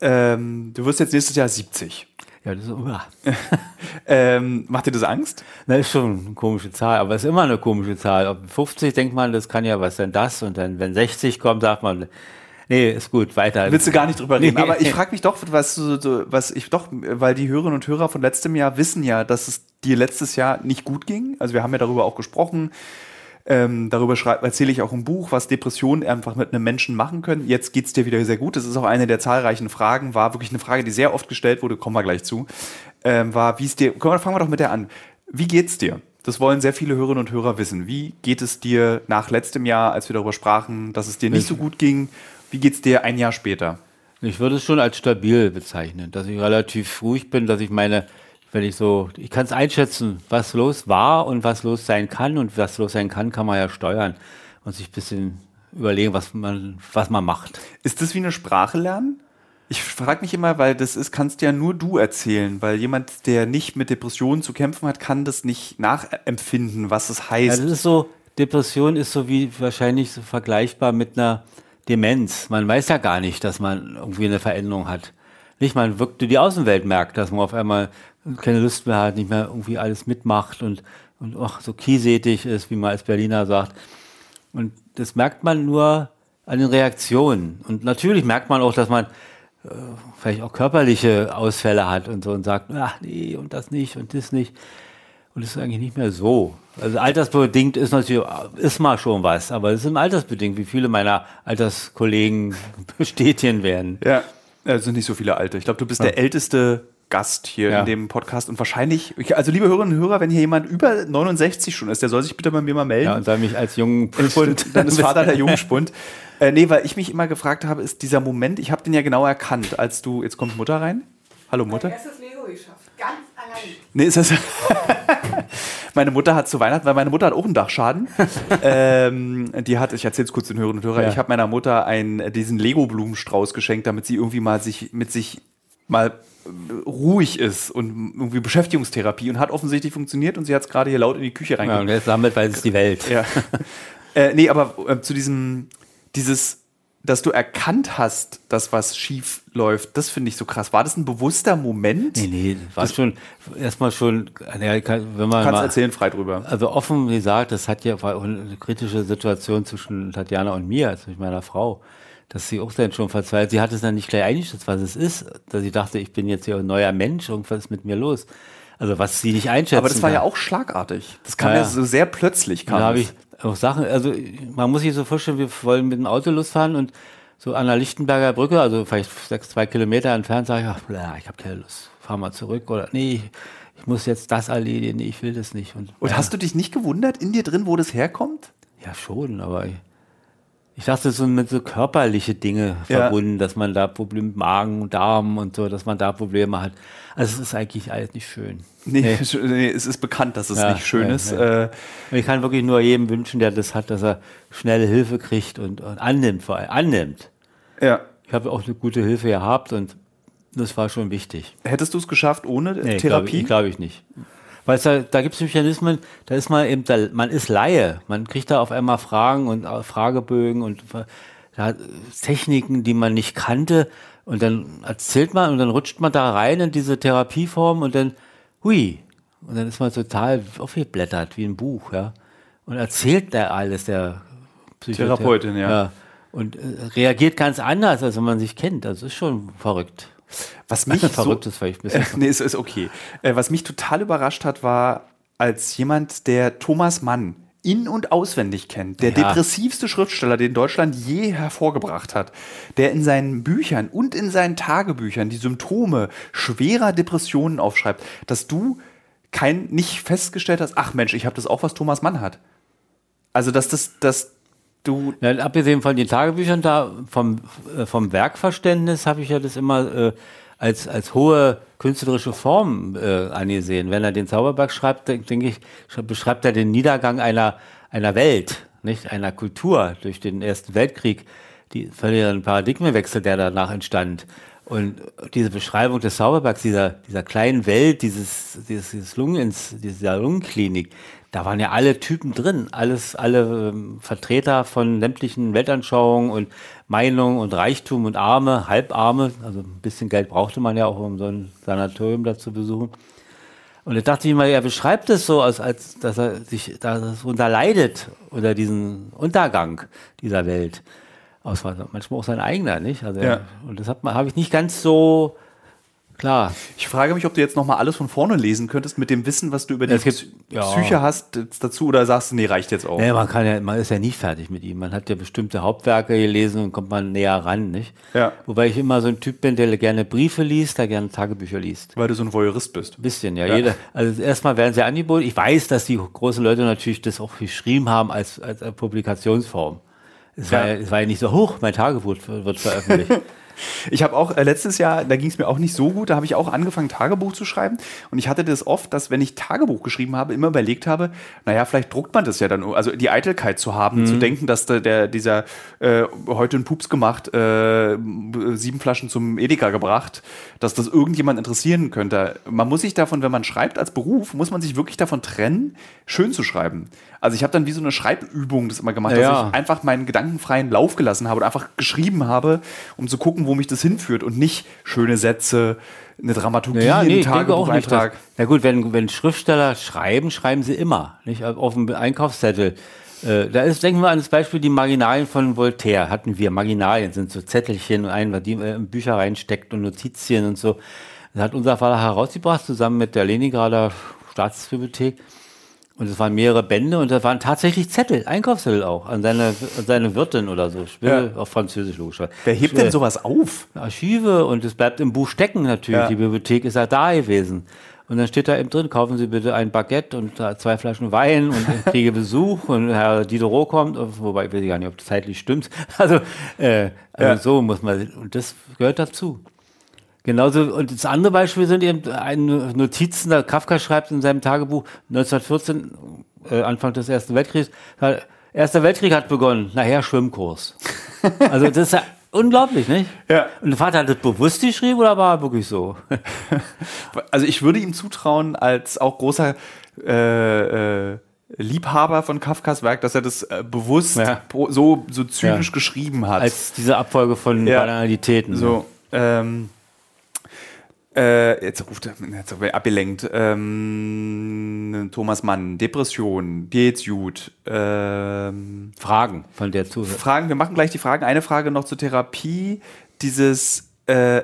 Ähm, du wirst jetzt nächstes Jahr 70. Ja, das ist uah. ähm, macht dir das Angst? Das ist schon eine komische Zahl, aber es ist immer eine komische Zahl. Ob 50 denkt man, das kann ja was denn das und dann, wenn 60 kommt, sagt man, nee, ist gut, weiter. Willst du gar nicht drüber reden? Nee. Aber ich frage mich doch, was, was ich doch, weil die Hörerinnen und Hörer von letztem Jahr wissen ja, dass es dir letztes Jahr nicht gut ging. Also wir haben ja darüber auch gesprochen. Ähm, darüber erzähle ich auch im Buch, was Depressionen einfach mit einem Menschen machen können. Jetzt geht es dir wieder sehr gut. Das ist auch eine der zahlreichen Fragen, war wirklich eine Frage, die sehr oft gestellt wurde, kommen wir gleich zu. Ähm, war, wie es dir, komm, fangen wir doch mit der an. Wie geht's dir? Das wollen sehr viele Hörerinnen und Hörer wissen. Wie geht es dir nach letztem Jahr, als wir darüber sprachen, dass es dir nicht so gut ging? Wie geht's dir ein Jahr später? Ich würde es schon als stabil bezeichnen, dass ich relativ ruhig bin, dass ich meine, wenn ich so, ich kann es einschätzen, was los war und was los sein kann und was los sein kann, kann man ja steuern und sich ein bisschen überlegen, was man, was man macht. Ist das wie eine Sprache lernen? Ich frage mich immer, weil das ist, kannst ja nur du erzählen, weil jemand, der nicht mit Depressionen zu kämpfen hat, kann das nicht nachempfinden, was es heißt. Ja, das ist so, Depression ist so wie wahrscheinlich so vergleichbar mit einer Demenz. Man weiß ja gar nicht, dass man irgendwie eine Veränderung hat. Nicht, man wirkt, die Außenwelt merkt, dass man auf einmal keine Lust mehr hat, nicht mehr irgendwie alles mitmacht und, und auch so kiesätig ist, wie man als Berliner sagt. Und das merkt man nur an den Reaktionen. Und natürlich merkt man auch, dass man äh, vielleicht auch körperliche Ausfälle hat und so und sagt, ach nee, und das nicht und das nicht. Und das ist eigentlich nicht mehr so. Also altersbedingt ist natürlich, ist mal schon was, aber es ist altersbedingt, wie viele meiner Alterskollegen bestätigen werden. Ja, es sind nicht so viele Alte. Ich glaube, du bist ja. der älteste Gast hier ja. in dem Podcast und wahrscheinlich, also liebe Hörerinnen und Hörer, wenn hier jemand über 69 schon ist, der soll sich bitte bei mir mal melden. Ja, und dann mich als jungen Spund. Dann ist Vater der Jungspund. äh, nee, weil ich mich immer gefragt habe, ist dieser Moment, ich habe den ja genau erkannt, als du, jetzt kommt Mutter rein. Hallo Mutter. Mein erstes Lego geschafft, ganz allein. Nee, ist das. meine Mutter hat zu Weihnachten, weil meine Mutter hat auch einen Dachschaden. ähm, die hat, ich erzähle es kurz den Hörerinnen und Hörern, ja. ich habe meiner Mutter einen, diesen Lego-Blumenstrauß geschenkt, damit sie irgendwie mal sich mit sich mal ruhig ist und irgendwie Beschäftigungstherapie und hat offensichtlich funktioniert und sie hat es gerade hier laut in die Küche reingebracht. Ja, und sammelt, weil es ist die Welt. Ja. äh, nee, aber äh, zu diesem, dieses, dass du erkannt hast, dass was schief läuft, das finde ich so krass. War das ein bewusster Moment? Nee, nee, war das schon erstmal schon, ja, kann, wenn man. Kannst mal, erzählen frei drüber. Also offen gesagt, das hat ja war eine kritische Situation zwischen Tatjana und mir, also mit meiner Frau dass sie auch dann schon verzweifelt, sie hat es dann nicht gleich eingeschätzt, was es ist, dass sie dachte, ich bin jetzt hier ein neuer Mensch, irgendwas ist mit mir los. Also was sie nicht einschätzen Aber das war kann. ja auch schlagartig. Das kam ja, ja so sehr plötzlich. Kam da habe ich auch Sachen, also man muss sich so vorstellen, wir wollen mit dem Auto losfahren und so an der Lichtenberger Brücke, also vielleicht sechs, zwei Kilometer entfernt, sage ich, ach, bla, ich habe keine Lust, fahr mal zurück oder nee, ich muss jetzt das erledigen, nee, ich will das nicht. Und, und ja. hast du dich nicht gewundert in dir drin, wo das herkommt? Ja, schon, aber ich, ich dachte, so mit so körperliche Dinge ja. verbunden, dass man da Probleme mit Magen, Darm und so, dass man da Probleme hat. Also es ist eigentlich alles nicht schön. Nee, nee. nee es ist bekannt, dass es ja, nicht schön ja, ist. Äh, ich kann wirklich nur jedem wünschen, der das hat, dass er schnelle Hilfe kriegt und, und annimmt, vor allem annimmt. Ja. Ich habe auch eine gute Hilfe gehabt und das war schon wichtig. Hättest du es geschafft ohne nee, Therapie? Glaube glaub ich nicht. Weil da, da gibt es Mechanismen, da ist man eben, da, man ist Laie. Man kriegt da auf einmal Fragen und äh, Fragebögen und da, Techniken, die man nicht kannte. Und dann erzählt man und dann rutscht man da rein in diese Therapieform und dann, hui. Und dann ist man total aufgeblättert wie ein Buch, ja. Und erzählt der alles, der Therapeutin, ja. ja. Und äh, reagiert ganz anders, als wenn man sich kennt. Das ist schon verrückt. Was mich verrückt ist vielleicht ein bisschen. Nee, es ist okay. Äh, was mich total überrascht hat, war als jemand, der Thomas Mann in- und auswendig kennt, der ja. depressivste Schriftsteller, den Deutschland je hervorgebracht hat, der in seinen Büchern und in seinen Tagebüchern die Symptome schwerer Depressionen aufschreibt, dass du kein nicht festgestellt hast, ach Mensch, ich habe das auch, was Thomas Mann hat. Also dass das, dass du. Ja, abgesehen von den Tagebüchern da, vom, äh, vom Werkverständnis habe ich ja das immer äh, als, als hohe künstlerische Form äh, angesehen. Wenn er den Zauberberg schreibt, denke ich, beschreibt er den Niedergang einer, einer Welt, nicht einer Kultur durch den Ersten Weltkrieg, die völlig Paradigmenwechsel, der danach entstand. Und diese Beschreibung des Zauberbergs, dieser, dieser kleinen Welt, dieses, dieses, Lungens, dieser Lungenklinik, da waren ja alle Typen drin, alles, alle ähm, Vertreter von sämtlichen Weltanschauungen und Meinungen und Reichtum und Arme, Halbarme, also ein bisschen Geld brauchte man ja auch, um so ein Sanatorium da zu besuchen. Und da dachte ich mal, er beschreibt es so, als, als dass er sich darunter leidet, unter diesen Untergang dieser Welt. Aus, manchmal auch sein eigener, nicht? Also ja. und das habe ich nicht ganz so Klar. Ich frage mich, ob du jetzt nochmal alles von vorne lesen könntest mit dem Wissen, was du über die gibt, ja. Psyche hast dazu oder sagst du, nee, reicht jetzt auch? Nee, man kann ja, man ist ja nie fertig mit ihm. Man hat ja bestimmte Hauptwerke gelesen und kommt man näher ran, nicht? Ja. Wobei ich immer so ein Typ bin, der gerne Briefe liest, der gerne Tagebücher liest. Weil du so ein Voyeurist bist. Ein bisschen, ja. ja. Jeder, also erstmal werden sie angeboten. Ich weiß, dass die großen Leute natürlich das auch geschrieben haben als, als Publikationsform. Es, ja. war, es war ja nicht so hoch, mein Tagebuch wird veröffentlicht. Ich habe auch äh, letztes Jahr, da ging es mir auch nicht so gut, da habe ich auch angefangen, Tagebuch zu schreiben. Und ich hatte das oft, dass wenn ich Tagebuch geschrieben habe, immer überlegt habe, naja, vielleicht druckt man das ja dann, also die Eitelkeit zu haben, mhm. zu denken, dass der, der dieser äh, heute einen Pups gemacht, äh, sieben Flaschen zum Edeka gebracht, dass das irgendjemand interessieren könnte. Man muss sich davon, wenn man schreibt als Beruf, muss man sich wirklich davon trennen, schön zu schreiben. Also ich habe dann wie so eine Schreibübung das immer gemacht, ja. dass ich einfach meinen gedankenfreien Lauf gelassen habe und einfach geschrieben habe, um zu gucken, wo mich das hinführt und nicht schöne Sätze, eine Dramaturgie, ja, nee, Tagebucheintrag. Na gut, wenn, wenn Schriftsteller schreiben, schreiben sie immer, nicht auf dem Einkaufszettel. Äh, da ist, denken wir an das Beispiel, die Marginalien von Voltaire hatten wir. Marginalien sind so Zettelchen und ein, die man in Bücher reinsteckt und Notizien und so. Das hat unser Vater herausgebracht, zusammen mit der Leningrader Staatsbibliothek. Und es waren mehrere Bände und da waren tatsächlich Zettel, Einkaufszettel auch, an seine, an seine Wirtin oder so. Ich will ja. auf Französisch logisch. Wer hebt denn sowas auf? Archive und es bleibt im Buch stecken natürlich. Ja. Die Bibliothek ist ja da gewesen. Und dann steht da eben drin, kaufen Sie bitte ein Baguette und zwei Flaschen Wein und ich kriege Besuch und Herr Diderot kommt, wobei ich weiß gar nicht, ob das zeitlich stimmt. Also, äh, also ja. so muss man, und das gehört dazu. Genauso, und das andere Beispiel sind eben Notizen, da Kafka schreibt in seinem Tagebuch 1914, äh, Anfang des Ersten Weltkriegs, Erster Weltkrieg hat begonnen, nachher Schwimmkurs. Also das ist ja unglaublich, nicht? Ja. Und der Vater hat das bewusst geschrieben oder war er wirklich so? Also ich würde ihm zutrauen, als auch großer äh, äh, Liebhaber von Kafkas Werk, dass er das äh, bewusst ja. so, so zynisch ja. geschrieben hat. Als diese Abfolge von ja. Banalitäten. So, ähm, äh, jetzt ruft er, jetzt abgelenkt. Ähm, Thomas Mann, Depression, geht's gut? Ähm, Fragen von der Zuhörer. Fragen, wir machen gleich die Fragen. Eine Frage noch zur Therapie. Dieses, äh,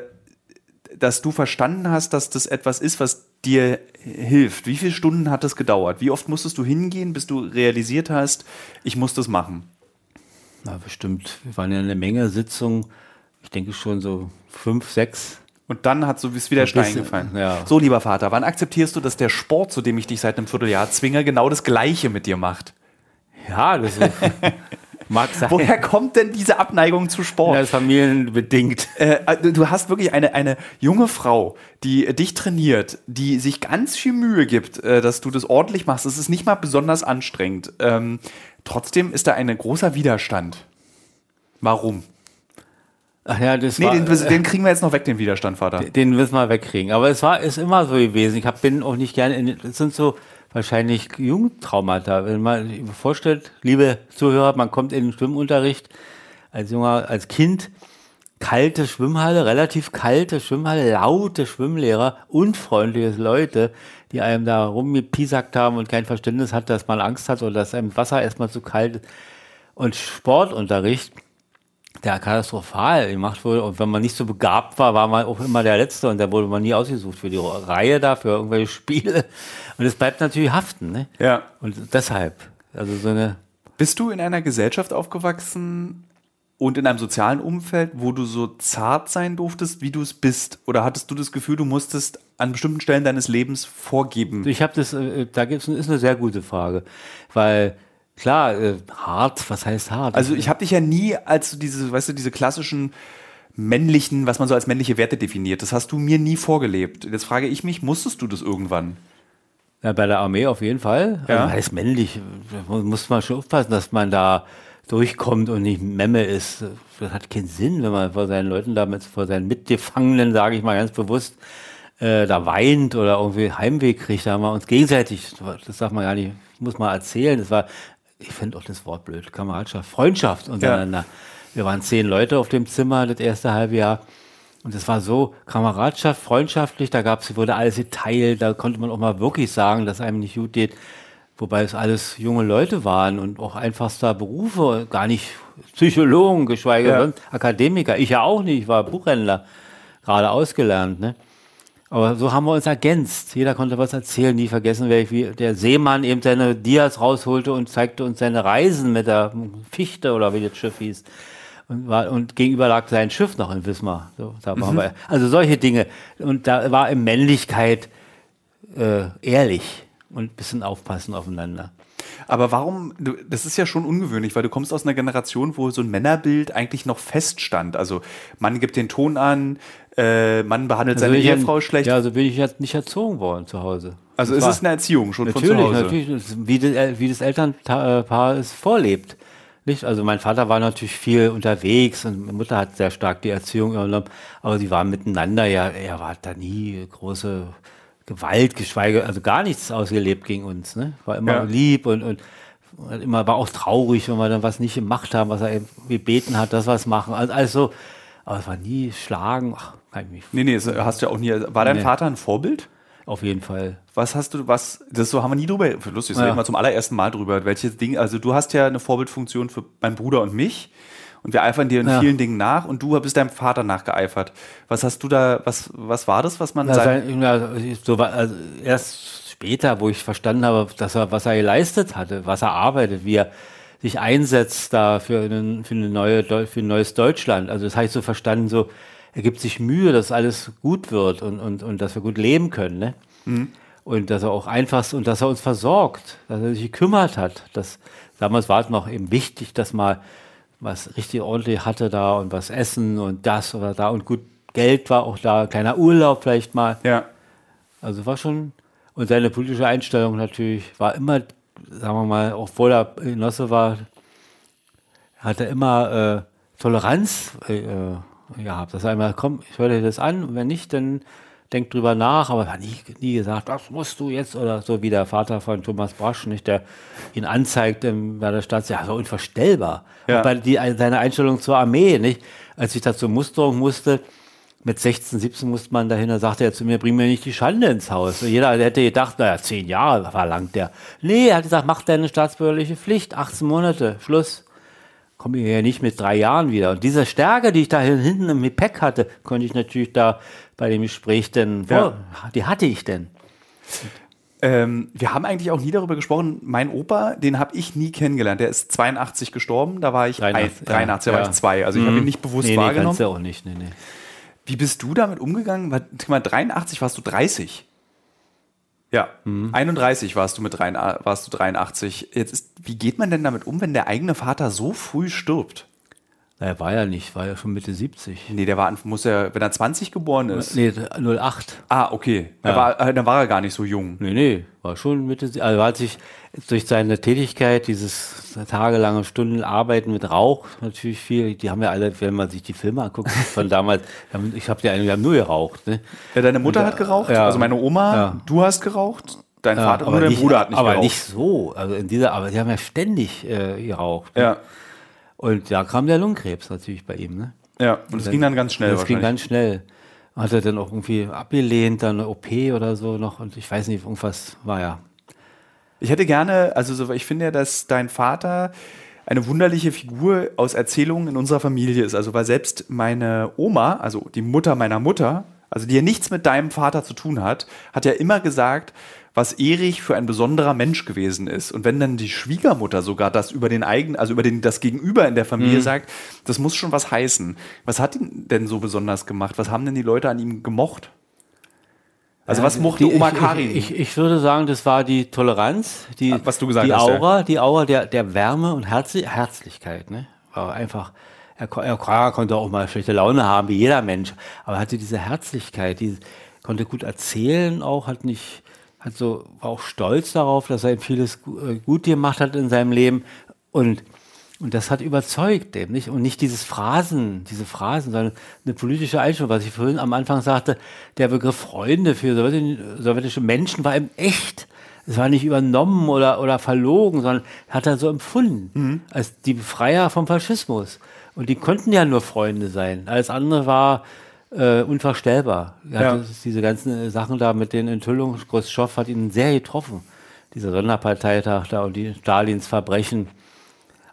dass du verstanden hast, dass das etwas ist, was dir hilft. Wie viele Stunden hat das gedauert? Wie oft musstest du hingehen, bis du realisiert hast, ich muss das machen? Na, bestimmt. Wir waren ja eine Menge Sitzungen. Ich denke schon so fünf, sechs und dann hat so ist wieder Stein gefallen. Ja. So, lieber Vater, wann akzeptierst du, dass der Sport, zu dem ich dich seit einem Vierteljahr zwinge, genau das Gleiche mit dir macht? Ja, das ist, mag sein. Woher kommt denn diese Abneigung zu Sport? Ja, ist familienbedingt. Äh, äh, du hast wirklich eine, eine junge Frau, die dich trainiert, die sich ganz viel Mühe gibt, äh, dass du das ordentlich machst. Es ist nicht mal besonders anstrengend. Ähm, trotzdem ist da ein großer Widerstand. Warum? Ach ja, das nee, war, den, den, kriegen wir jetzt noch weg, den Widerstand, Vater. Den, den müssen wir wegkriegen. Aber es war ist immer so gewesen. Ich hab, bin auch nicht gerne in. Das sind so wahrscheinlich Jugendtraumata. Wenn man sich vorstellt, liebe Zuhörer, man kommt in den Schwimmunterricht als junger, als Kind, kalte Schwimmhalle, relativ kalte Schwimmhalle, laute Schwimmlehrer, unfreundliche Leute, die einem da rumgepiesackt haben und kein Verständnis hat, dass man Angst hat oder dass einem Wasser erstmal zu kalt ist. Und Sportunterricht der katastrophal gemacht wurde. Und wenn man nicht so begabt war, war man auch immer der Letzte und da wurde man nie ausgesucht für die Reihe da, für irgendwelche Spiele. Und es bleibt natürlich haften. Ne? Ja. Und deshalb, also so eine. Bist du in einer Gesellschaft aufgewachsen und in einem sozialen Umfeld, wo du so zart sein durftest, wie du es bist? Oder hattest du das Gefühl, du musstest an bestimmten Stellen deines Lebens vorgeben? Ich habe das, äh, da gibt's, ist eine sehr gute Frage, weil Klar, äh, hart, was heißt hart? Also ich habe dich ja nie als diese, weißt du, diese klassischen männlichen, was man so als männliche Werte definiert. Das hast du mir nie vorgelebt. Jetzt frage ich mich, musstest du das irgendwann? Ja, bei der Armee auf jeden Fall. Ja. Also heißt männlich, muss man schon aufpassen, dass man da durchkommt und nicht Memme ist. Das hat keinen Sinn, wenn man vor seinen Leuten damit, vor seinen Mitgefangenen, sage ich mal ganz bewusst, äh, da weint oder irgendwie Heimweh kriegt. Da haben wir uns gegenseitig, das darf man gar nicht, muss man erzählen. Das war ich finde auch das Wort blöd, Kameradschaft, Freundschaft untereinander. Ja. Wir waren zehn Leute auf dem Zimmer das erste halbe Jahr. Und es war so Kameradschaft, freundschaftlich, da gab's, wurde alles geteilt, da konnte man auch mal wirklich sagen, dass einem nicht gut geht. Wobei es alles junge Leute waren und auch einfachster Berufe, gar nicht Psychologen, geschweige denn ja. Akademiker. Ich ja auch nicht, ich war Buchhändler, gerade ausgelernt. Ne? Aber so haben wir uns ergänzt. Jeder konnte was erzählen. Nie vergessen werde ich, wie der Seemann eben seine Dias rausholte und zeigte uns seine Reisen mit der Fichte oder wie das Schiff hieß. Und, war, und gegenüber lag sein Schiff noch in Wismar. So, da mhm. wir. Also solche Dinge. Und da war in Männlichkeit äh, ehrlich und ein bisschen aufpassen aufeinander. Aber warum, das ist ja schon ungewöhnlich, weil du kommst aus einer Generation, wo so ein Männerbild eigentlich noch feststand. Also Mann gibt den Ton an, äh, Mann behandelt Also seine Ehefrau schlecht. Ja, so bin ich jetzt nicht erzogen worden zu Hause. also Das ist es eine Erziehung schon von zu Natürlich, Hause. natürlich. Wie, das- wie das Elternpaar es vorlebt. Nicht? Also mein Vater war natürlich viel unterwegs und meine Mutter hat sehr stark die Erziehung übernommen, aber sie waren miteinander, ja, er war da nie große Gewalt, geschweige, also gar nichts ausgelebt gegen uns. Ne? War immer Ja. lieb und, und immer war auch traurig, wenn wir dann was nicht gemacht haben, was er gebeten hat, das was machen. Also, also aber es war nie schlagen. Ach, kann ich mich Nee, nee, das hast du ja auch nie. War dein Nee. Vater ein Vorbild? auf jeden Fall. Was hast du, was, das so haben wir nie drüber, lustig, das Ja. reden wir zum allerersten Mal drüber, welche Dinge, also du hast ja eine Vorbildfunktion für meinen Bruder und mich und wir eifern dir in Ja. vielen Dingen nach und du bist deinem Vater nachgeeifert. Was hast du da, was, was war das, was man sagt? sein, ja, so war, also erst später, wo ich verstanden habe, dass er, was er geleistet hatte, was er arbeitet, wie er sich einsetzt da für, einen, für, eine neue, für ein neues Deutschland. Also das habe ich so verstanden, so, er gibt sich Mühe, dass alles gut wird und, und, und dass wir gut leben können. Ne? Und dass er auch einfach, und dass er uns versorgt, dass er sich gekümmert hat. Das, damals war es noch eben wichtig, dass man was richtig ordentlich hatte da und was essen und das oder da und gut Geld war auch da, kleiner Urlaub vielleicht mal. ja. Also war schon, und seine politische Einstellung natürlich war immer, sagen wir mal, obwohl er Genosse war, hat er immer äh, Toleranz äh, äh, gehabt. Dass er einmal, komm, ich höre dir das an, und wenn nicht, dann denk drüber nach, aber er hat nie, nie gesagt, das musst du jetzt, oder so wie der Vater von Thomas Brasch, nicht, der ihn anzeigt im, bei der Stadt, ja, so unvorstellbar. Ja. Und bei die, seine Einstellung zur Armee, nicht, als ich da zur Musterung musste, mit 16, 17 musste man dahin, da sagte er zu mir, bring mir nicht die Schande ins Haus. Und jeder hätte gedacht, naja, zehn Jahre verlangt der. Nee, er hat gesagt, mach deine staatsbürgerliche Pflicht, 18 Monate, Schluss. Komme ich ja nicht mit drei Jahren wieder. Und diese Stärke, die ich da hinten im Gepäck hatte, konnte ich natürlich da bei dem Gespräch denn, Ja. die hatte ich denn. Ähm, wir haben eigentlich auch nie darüber gesprochen. Mein Opa, den habe ich nie kennengelernt. Der ist 82 gestorben, da war ich 83, ein, 83 da ja. war ich zwei. Also ich habe ihn nicht bewusst nee, nee, wahrgenommen. kannst du auch nicht. Nee, nee. Wie bist du damit umgegangen? Weil, guck mal, 83 warst du 30. Ja, Mhm. 31 warst du mit dreien- warst du 83. Jetzt ist, wie geht man denn damit um, wenn der eigene Vater so früh stirbt? Er war ja nicht, war ja schon Mitte 70. Nee, der war, muss ja, wenn er 20 geboren ist. Nee, 08. Ah, okay. Er Ja. war, äh, dann war er gar nicht so jung. Nee, nee, war schon Mitte, also er hat sich durch seine Tätigkeit, dieses tagelange Stunden Arbeiten mit Rauch, natürlich viel, die haben ja alle, wenn man sich die Filme anguckt, von damals, ich habe ja wir haben nur geraucht, ne? Ja, deine Mutter hat geraucht, ja. also meine Oma, Ja. du hast geraucht, dein Vater und dein Bruder hat nicht aber geraucht. nicht so, also in dieser, aber die haben ja ständig äh, geraucht. ne? Ja, Und da kam der Lungenkrebs natürlich bei ihm, ne? ja. Und es ging dann ganz schnell Das ging ganz schnell. Hat er dann auch irgendwie abgelehnt, dann eine OP oder so noch und ich weiß nicht, irgendwas war ja. Ich hätte gerne, also so, ich finde ja, dass dein Vater eine wunderliche Figur aus Erzählungen in unserer Familie ist. Also weil selbst meine Oma, also die Mutter meiner Mutter, also die ja nichts mit deinem Vater zu tun hat, hat ja immer gesagt, was Erich für ein besonderer Mensch gewesen ist. Und wenn dann die Schwiegermutter sogar das über den eigenen, also über den, das Gegenüber in der Familie Mhm. sagt, das muss schon was heißen. Was hat ihn denn so besonders gemacht? Was haben denn die Leute an ihm gemocht? Also was mochte Die- Oma ich, Karin? Ich, ich, ich würde sagen, das war die Toleranz, die, Ah, was du gesagt die hast, ja. Aura, die Aura der, der Wärme und Herzli Herzlichkeit. Ne? War einfach, er, er, konnte auch mal schlechte Laune haben, wie jeder Mensch, aber er hatte diese Herzlichkeit, die konnte gut erzählen, auch hat nicht, hat so, war auch stolz darauf, dass er ihm vieles äh, gut gemacht hat in seinem Leben und und das hat überzeugt eben, nicht? Und nicht dieses Phrasen, diese Phrasen, sondern eine politische Einstellung, was ich vorhin am Anfang sagte, der Begriff Freunde für sowjetische, Menschen war eben echt. Es war nicht übernommen oder, oder verlogen, sondern hat er so empfunden, als die Befreier vom Faschismus. Und die konnten ja nur Freunde sein. Alles andere war äh, unvorstellbar. Ja. hatte diese ganzen äh, Sachen da mit den Enthüllungen, Khrushchev hat ihn sehr getroffen. Dieser Sonderparteitag da und die Stalins Verbrechen.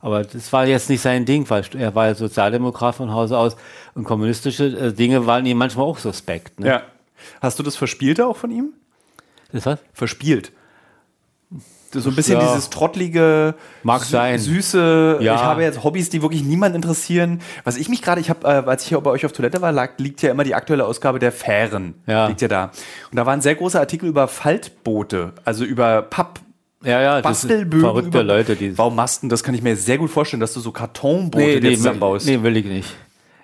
Aber das war jetzt nicht sein Ding, weil er war ja Sozialdemokrat von Hause aus und kommunistische äh, Dinge waren ihm manchmal auch suspekt. Ne? Ja. Hast du das Verspielte auch von ihm? Das was? Verspielt. So ein bisschen Ja. dieses trottlige, Mag sein. süße, Ja. ich habe jetzt Hobbys, die wirklich niemand interessieren. Was ich mich gerade, ich habe, äh, als ich hier bei euch auf Toilette war, lag, liegt ja immer die aktuelle Ausgabe der Fähren. Ja. Liegt ja da. Und da war ein sehr großer Artikel über Faltboote, also über Papp. Ja, ja, Bastelbögen. verrückte über- Leute, die. Warum machst du das? Kann ich mir sehr gut vorstellen, dass du so Kartonboote Nee, nee, zusammenbaust. nee, will ich nicht.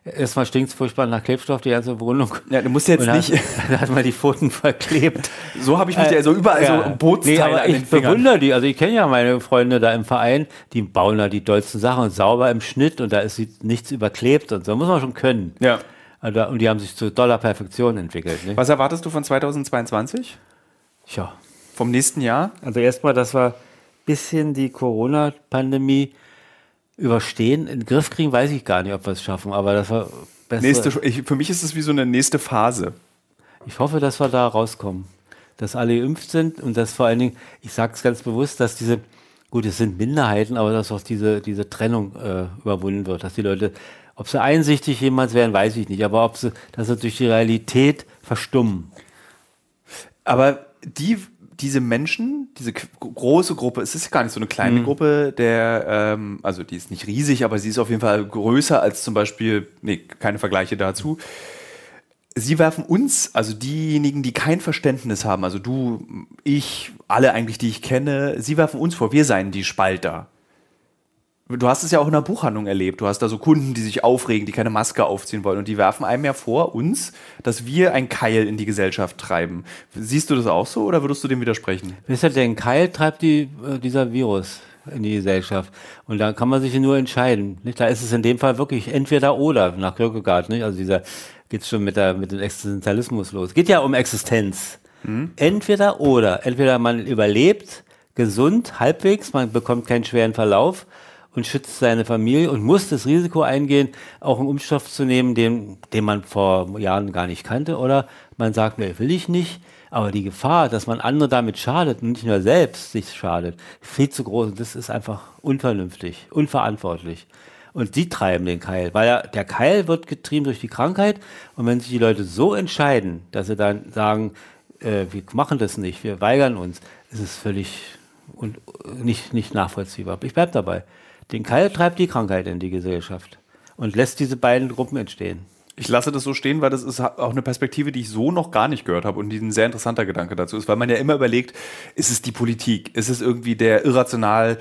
Erstmal stinkt es furchtbar nach Klebstoff, die ganze Wohnung. Ja, du musst jetzt dann, nicht. dann hat man die Pfoten verklebt. So habe ich mich ja so überall Äh, Ja. so Bootsteile nee, an den ich bewundere die. Also ich kenne ja meine Freunde da im Verein, die bauen da die dollsten Sachen und sauber im Schnitt und da ist nichts überklebt und so. Muss man schon können. Ja. Also, und die haben sich zu doller Perfektion entwickelt. Ne? Was erwartest du von 2022? Ja. Vom nächsten Jahr? Also erstmal, dass wir ein bisschen die Corona-Pandemie überstehen. In den Griff kriegen, weiß ich gar nicht, ob wir es schaffen, aber dass wir bessere, Nächste, ich, für mich ist es wie so eine nächste Phase. Ich hoffe, dass wir da rauskommen. Dass alle geimpft sind und dass vor allen Dingen, ich sage es ganz bewusst, dass diese, gut, es sind Minderheiten, aber dass auch diese, diese Trennung äh, überwunden wird. Dass die Leute, ob sie einsichtig jemals werden, weiß ich nicht, aber ob sie, dass sie durch die Realität verstummen. Aber die, diese Menschen, diese große Gruppe, es ist gar nicht so eine kleine Mhm. Gruppe, der, ähm, also die ist nicht riesig, aber sie ist auf jeden Fall größer als zum Beispiel, nee, keine Vergleiche dazu. Sie werfen uns, also diejenigen, die kein Verständnis haben, also du, ich, alle eigentlich, die ich kenne, sie werfen uns vor, wir seien die Spalter. Du hast es ja auch in der Buchhandlung erlebt. Du hast da so Kunden, die sich aufregen, die keine Maske aufziehen wollen. Und die werfen einem ja vor, uns, dass wir ein Keil in die Gesellschaft treiben. Siehst du das auch so oder würdest du dem widersprechen? Wisst ihr, den Keil treibt die, äh, dieser Virus in die Gesellschaft. Und da kann man sich nur entscheiden. Nicht? Da ist es in dem Fall wirklich entweder oder, nach Kierkegaard. Nicht? Also dieser geht schon mit, der, mit dem Existenzialismus los. Geht ja um Existenz. Entweder oder. Entweder man überlebt, gesund, halbwegs, man bekommt keinen schweren Verlauf und schützt seine Familie und muss das Risiko eingehen, auch einen Umstoff zu nehmen, den, den man vor Jahren gar nicht kannte. Oder man sagt, nee, will ich nicht. Aber die Gefahr, dass man andere damit schadet und nicht nur selbst sich schadet, viel zu groß. Und das ist einfach unvernünftig, unverantwortlich. Und die treiben den Keil, weil er, der Keil wird getrieben durch die Krankheit. Und wenn sich die Leute so entscheiden, dass sie dann sagen, äh, wir machen das nicht, wir weigern uns, ist es völlig und nicht, nicht nachvollziehbar. Ich bleibe dabei. Den Keil treibt die Krankheit in die Gesellschaft und lässt diese beiden Gruppen entstehen. Ich lasse das so stehen, weil das ist auch eine Perspektive, die ich so noch gar nicht gehört habe und die ein sehr interessanter Gedanke dazu ist, weil man ja immer überlegt, ist es die Politik, ist es irgendwie der irrational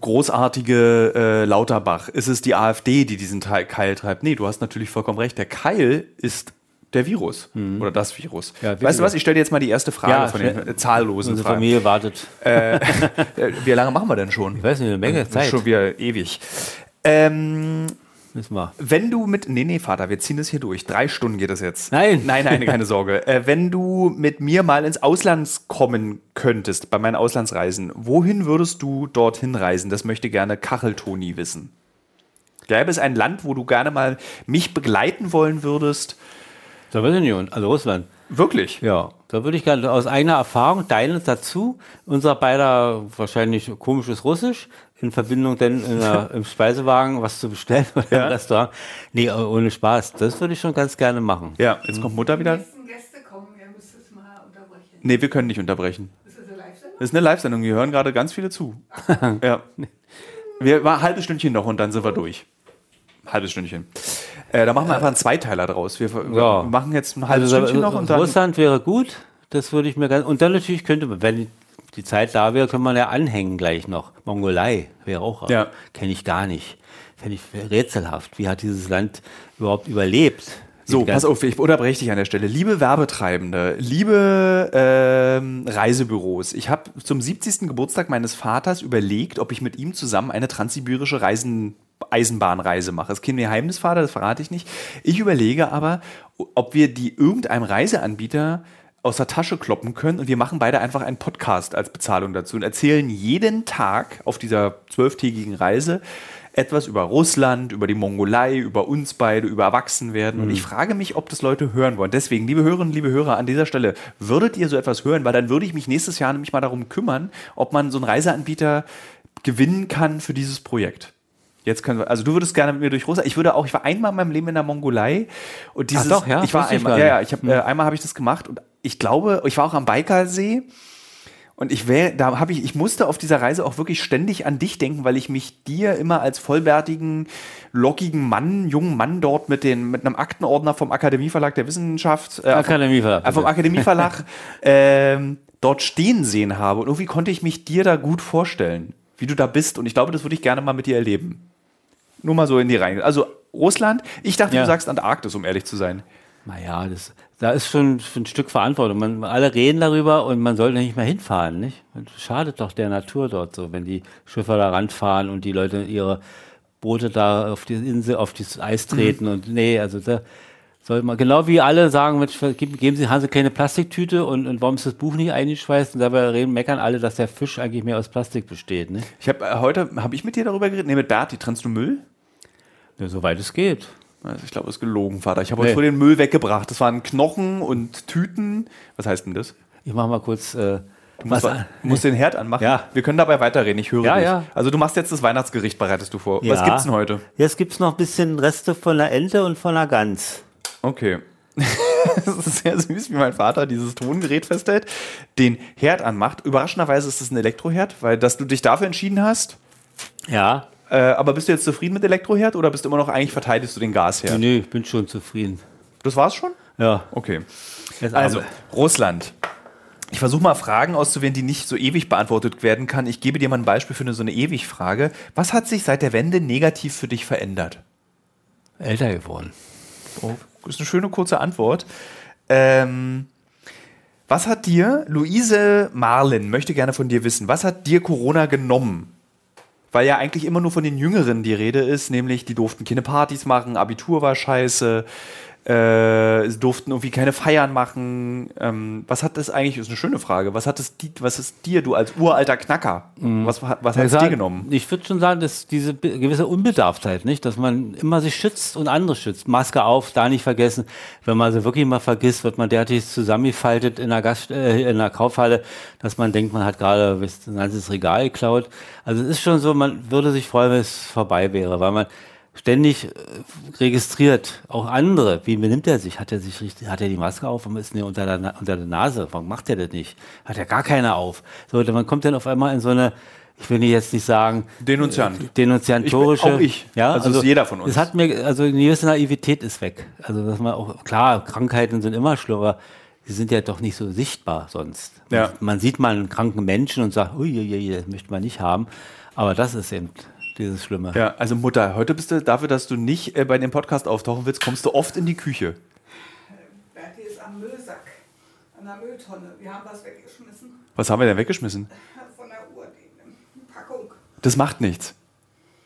großartige äh, Lauterbach, ist es die AfD, die diesen Teil, Keil treibt? Nee, du hast natürlich vollkommen recht, der Keil ist der Virus oder das Virus. Ja, weißt du was, ich stelle dir jetzt mal die erste Frage Ja, von den äh, zahllosen Unsere Fragen. Familie wartet. Äh, wie lange machen wir denn schon? Ich weiß nicht, eine Menge Zeit. Schon wieder ewig. Ähm, Müssen wir. wenn du mit. Nee, nee, Vater, wir ziehen das hier durch. Drei Stunden geht das jetzt. Nein. Nein, nein, keine Sorge. Äh, wenn du mit mir mal ins Ausland kommen könntest, bei meinen Auslandsreisen, wohin würdest du dorthin reisen? Das möchte gerne Kacheltoni wissen. Gäbe es ein Land, wo du gerne mal mich begleiten wollen würdest? Sowjetunion, also Russland. Wirklich? Ja, da würde ich gerne aus eigener Erfahrung, deines dazu, unser beider wahrscheinlich komisches Russisch, in Verbindung denn in der, im Speisewagen was zu bestellen oder Ja. im Restaurant. Nee, aber ohne Spaß. Das würde ich schon ganz gerne machen. Ja, jetzt kommt Mutter wieder. nächsten Gäste kommen, ihr müsst es mal unterbrechen. Nee, wir können nicht unterbrechen. Ist das eine Live-Sendung? Das ist eine Live-Sendung, wir hören gerade ganz viele zu. ja. Wir machen ein halbes Stündchen noch und dann sind wir durch. Halbes Stündchen. Äh, da machen wir einfach einen Zweiteiler draus. Wir, Ja. machen jetzt ein halbes Also, Stündchen noch und dann. Russland wäre gut. Das würde ich mir ganz. Und dann natürlich könnte man, wenn die Zeit da wäre, könnte man ja anhängen gleich noch. Mongolei wäre auch. Ja. Kenne ich gar nicht. Fände ich rätselhaft. Wie hat dieses Land überhaupt überlebt? So, pass auf, ich unterbreche dich an der Stelle. Liebe Werbetreibende, liebe ähm, Reisebüros, ich habe zum 70. Geburtstag meines Vaters überlegt, ob ich mit ihm zusammen eine transsibirische Reisen, Eisenbahnreise mache. Das ist kein Geheimnis, Vater, das verrate ich nicht. Ich überlege aber, ob wir die irgendeinem Reiseanbieter aus der Tasche kloppen können und wir machen beide einfach einen Podcast als Bezahlung dazu und erzählen jeden Tag auf dieser zwölftägigen Reise etwas über Russland, über die Mongolei, über uns beide, über Erwachsenwerden. Und ich frage mich, ob das Leute hören wollen. Deswegen, liebe Hörerinnen, liebe Hörer, an dieser Stelle, würdet ihr so etwas hören? Weil dann würde ich mich nächstes Jahr nämlich mal darum kümmern, ob man so einen Reiseanbieter gewinnen kann für dieses Projekt. Jetzt können wir, also du würdest gerne mit mir durch Russland. Ich würde auch, ich war einmal in meinem Leben in der Mongolei und dieses, doch, ja? ich war ich einmal, gar ja, ja, ich habe äh, einmal habe ich das gemacht und ich glaube, ich war auch am Baikalsee und ich wäre, da habe ich, ich musste auf dieser Reise auch wirklich ständig an dich denken, weil ich mich dir immer als vollbärtigen, lockigen Mann, jungen Mann dort mit den, mit einem Aktenordner vom Akademieverlag der Wissenschaft, äh, Akademieverlag, vom, äh, vom. Akademieverlag, ähm, dort stehen sehen habe. Und irgendwie konnte ich mich dir da gut vorstellen, wie du da bist. Und ich glaube, das würde ich gerne mal mit dir erleben. Nur mal so in die Reihe. Also Russland, ich dachte, Ja. du sagst Antarktis, um ehrlich zu sein. Naja, das, da ist schon ein Stück Verantwortung. Man, alle reden darüber und man sollte nicht mehr hinfahren, nicht? Schadet doch der Natur dort so, wenn die Schiffe da ranfahren und die Leute ihre Boote da auf die Insel, auf das Eis treten und nee, also da soll man, genau wie alle sagen, Mensch, geben, Sie, haben Sie keine Plastiktüte und, und warum ist das Buch nicht eingeschweißt? Und dabei reden, meckern alle, dass der Fisch eigentlich mehr aus Plastik besteht, ne? Ich habe äh, heute, habe ich mit dir darüber geredet? Nee, mit Berti, trennst du Müll? Ja, soweit es geht. Also ich glaube, das ist gelogen, Vater. Ich habe Nee. heute vor den Müll weggebracht. Das waren Knochen und Tüten. Was heißt denn das? Ich mach mal kurz, äh, Du musst, was, du musst den Herd anmachen. Ja. Wir können dabei weiterreden. Ich höre Ja, dich. ja. Also du machst jetzt das Weihnachtsgericht, bereitest du vor. Was Ja. gibt's denn heute? Jetzt gibt's noch ein bisschen Reste von der Ente und von der Gans. Okay. Es ist sehr süß, wie mein Vater dieses Tongerät festhält, den Herd anmacht. Überraschenderweise ist es ein Elektroherd, weil dass du dich dafür entschieden hast. Ja, Äh, aber bist du jetzt zufrieden mit Elektroherd oder bist du immer noch eigentlich verteidigst du den Gasherd? nee, ich bin schon zufrieden. Das war's schon? Ja, Okay. Also, Russland. Ich versuche mal Fragen auszuwählen, die nicht so ewig beantwortet werden kann. Ich gebe dir mal ein Beispiel für eine, so eine Ewig-Frage. Was hat sich seit der Wende negativ für dich verändert? älter geworden. Oh, ist eine schöne kurze Antwort. Ähm, was hat dir, Luise Marlin möchte gerne von dir wissen, was hat dir Corona genommen? Weil ja eigentlich immer nur von den Jüngeren die Rede ist, nämlich die durften keine Partys machen, Abitur war scheiße, äh, sie durften irgendwie keine Feiern machen. Ähm, was hat das eigentlich, ist eine schöne Frage, was hat es, was ist dir, du als uralter Knacker, was, hat- was hat es dir genommen? Ich würde schon sagen, dass diese gewisse Unbedarftheit, nicht, dass man immer sich schützt und andere schützt. Maske auf, da nicht vergessen. Wenn man sie wirklich mal vergisst, wird man derartig zusammengefaltet in der, Gast, äh, in der Kaufhalle, dass man denkt, man hat gerade ein ganzes Regal geklaut. Also es ist schon so, man würde sich freuen, wenn es vorbei wäre, weil man ständig äh, registriert, auch andere. Wie benimmt er sich? Hat er sich richtig, hat er die Maske auf? Warum ist denn unter der, unter der Nase? Warum macht er das nicht? Hat er gar keine auf? So, man kommt dann auf einmal in so eine, ich will jetzt nicht sagen, Denunziant. denunziantorische. Ich auch ich. Ja, Also ist jeder von uns. Es hat mir, also eine gewisse Naivität ist weg. Also, dass man auch, klar, Krankheiten sind immer schlimm, aber sie sind ja doch nicht so sichtbar sonst. Ja. Man, man sieht mal einen kranken Menschen und sagt, uiuiui, das möchte man nicht haben. Aber das ist eben dieses Schlimme. Ja, also Mutter, heute bist du dafür, dass du nicht äh, bei dem Podcast auftauchen willst, kommst du oft in die Küche. Berti ist am Müllsack, an der Mülltonne. Wir haben was weggeschmissen Was haben wir denn weggeschmissen? von der Uhr, die Packung. Das macht nichts.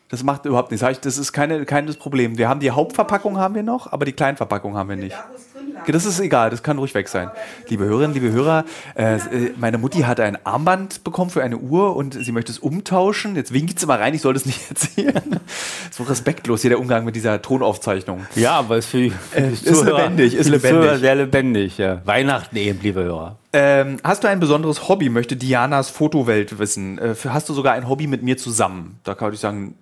Das macht überhaupt nichts. Das ist keine, kein das Problem. Wir haben die Hauptverpackung haben wir noch, aber die Kleinverpackung haben wir nicht. Da, wo es. Das ist egal, das kann ruhig weg sein. Liebe Hörerinnen, liebe Hörer, äh, meine Mutti hat ein Armband bekommen für eine Uhr und sie möchte es umtauschen. Jetzt winkt sie mal rein, ich soll das nicht erzählen. So respektlos hier der Umgang mit dieser Tonaufzeichnung. Ja, aber ist für für Äh, ist lebendig, ist lebendig. Zuhörer sehr lebendig, ja. Weihnachten eben, liebe Hörer. Ähm, hast du ein besonderes Hobby, möchte Dianas Fotowelt wissen? Äh, hast du sogar ein Hobby mit mir zusammen? Da kann ich sagen,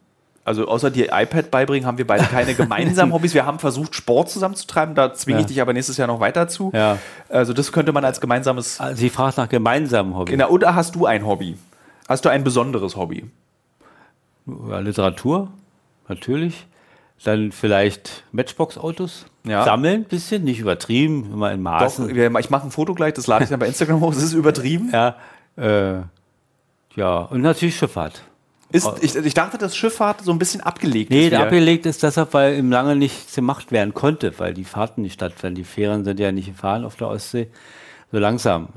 also außer dir iPad beibringen, haben wir beide keine gemeinsamen Hobbys. Wir haben versucht, Sport zusammenzutreiben, da zwinge ich Ja. dich aber nächstes Jahr noch weiter zu. Ja. Also das könnte man als gemeinsames... Also, Sie fragt nach gemeinsamen Hobby. Genau, oder hast du ein Hobby? Hast du ein besonderes Hobby? Ja, Literatur, natürlich. Dann vielleicht Matchbox-Autos. Ja. Sammeln ein bisschen, nicht übertrieben, immer in Doch, Maßen. wir- ich mache ein Foto gleich, das lade ich dann bei Instagram hoch. Das ist übertrieben. Ja, äh, ja, und natürlich Schifffahrt. Ist, ich, ich dachte, dass Schifffahrt so ein bisschen abgelegt Nee, ist. abgelegt ist deshalb, weil im lange nichts gemacht werden konnte, weil die Fahrten nicht stattfinden. Die Fähren sind ja nicht gefahren auf der Ostsee. So langsam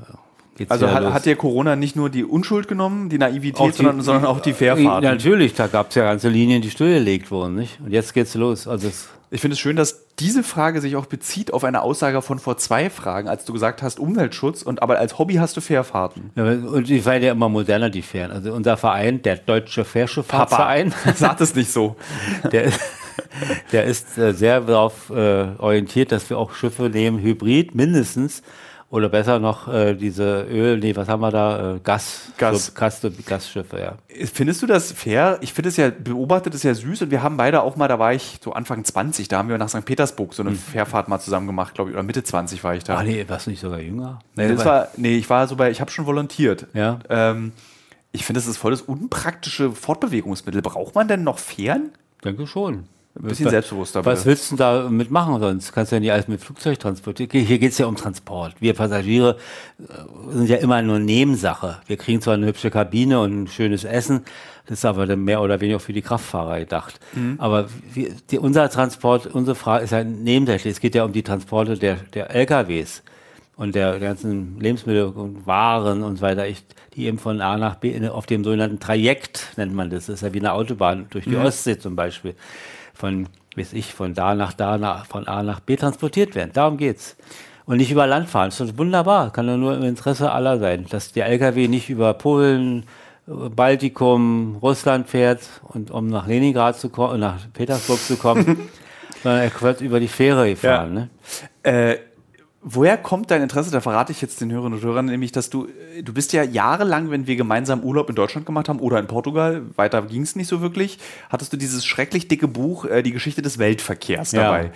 geht's Also hat, los. hat dir Corona nicht nur die Unschuld genommen, die Naivität, die- sondern, sondern auch die Fährfahrten. Ja, natürlich, da gab es ja ganze Linien, die stillgelegt wurden, nicht? Und jetzt geht's los. Also es, Ich finde es schön, dass diese Frage sich auch bezieht auf eine Aussage von vor zwei Fragen, als du gesagt hast Umweltschutz und aber als Hobby hast du Fährfahrten. ja, und die werden ja immer moderner, die Fähren. Also unser Verein, der Deutsche Fährschifffahrtsverein, Sag das nicht so. der ist, der ist äh, sehr darauf äh, orientiert, dass wir auch Schiffe nehmen, Hybrid mindestens. Oder besser noch äh, diese Öl, nee, was haben wir da? Äh, Gas. Gas. So, Gas Gasschiffe, ja. Findest du das fair? Ich finde es ja, beobachtet es ja süß und wir haben beide auch mal, da war ich so Anfang 20, da haben wir nach St. Petersburg so eine Fährfahrt mal zusammen gemacht, glaube ich, oder Mitte 20 war ich da. Ah, nee, warst du nicht sogar jünger? Nee, das war, nee, ich war so bei, ich habe schon volontiert. Ja. Ähm, ich finde, das ist voll das unpraktische Fortbewegungsmittel. Braucht man denn noch Fähren? denke schon. Ein bisschen selbstbewusster. Was willst du da mitmachen sonst? Kannst du ja nicht alles mit Flugzeug transportieren. Hier geht es ja um Transport. Wir Passagiere äh, sind ja immer nur Nebensache. Wir kriegen zwar eine hübsche Kabine und ein schönes Essen, das ist aber dann mehr oder weniger für die Kraftfahrer gedacht. Mhm. Aber wir, die, unser Transport, unsere Frage ist ja nebensächlich. Es geht ja um die Transporte der, der LKWs und der ganzen Lebensmittel und Waren und so weiter, ich, die eben von A nach B auf dem sogenannten Trajekt nennt man das. Das ist ja wie eine Autobahn durch die mhm. Ostsee zum Beispiel. Von, weiß ich, von da nach da, nach, von A nach B transportiert werden. Darum geht's. Und nicht über Land fahren. Das ist wunderbar. Kann ja nur im Interesse aller sein, dass der LKW nicht über Polen, Baltikum, Russland fährt und um nach Leningrad zu kommen, nach Petersburg zu kommen, sondern er wird über die Fähre gefahren. Ja. Ne? Äh, Woher kommt dein Interesse? Da verrate ich jetzt den Hörerinnen und Hörern, nämlich, dass du, äh, du bist ja jahrelang, wenn wir gemeinsam Urlaub in Deutschland gemacht haben oder in Portugal, weiter ging es nicht so wirklich, hattest du dieses schrecklich dicke Buch, äh, die Geschichte des Weltverkehrs dabei. Ja.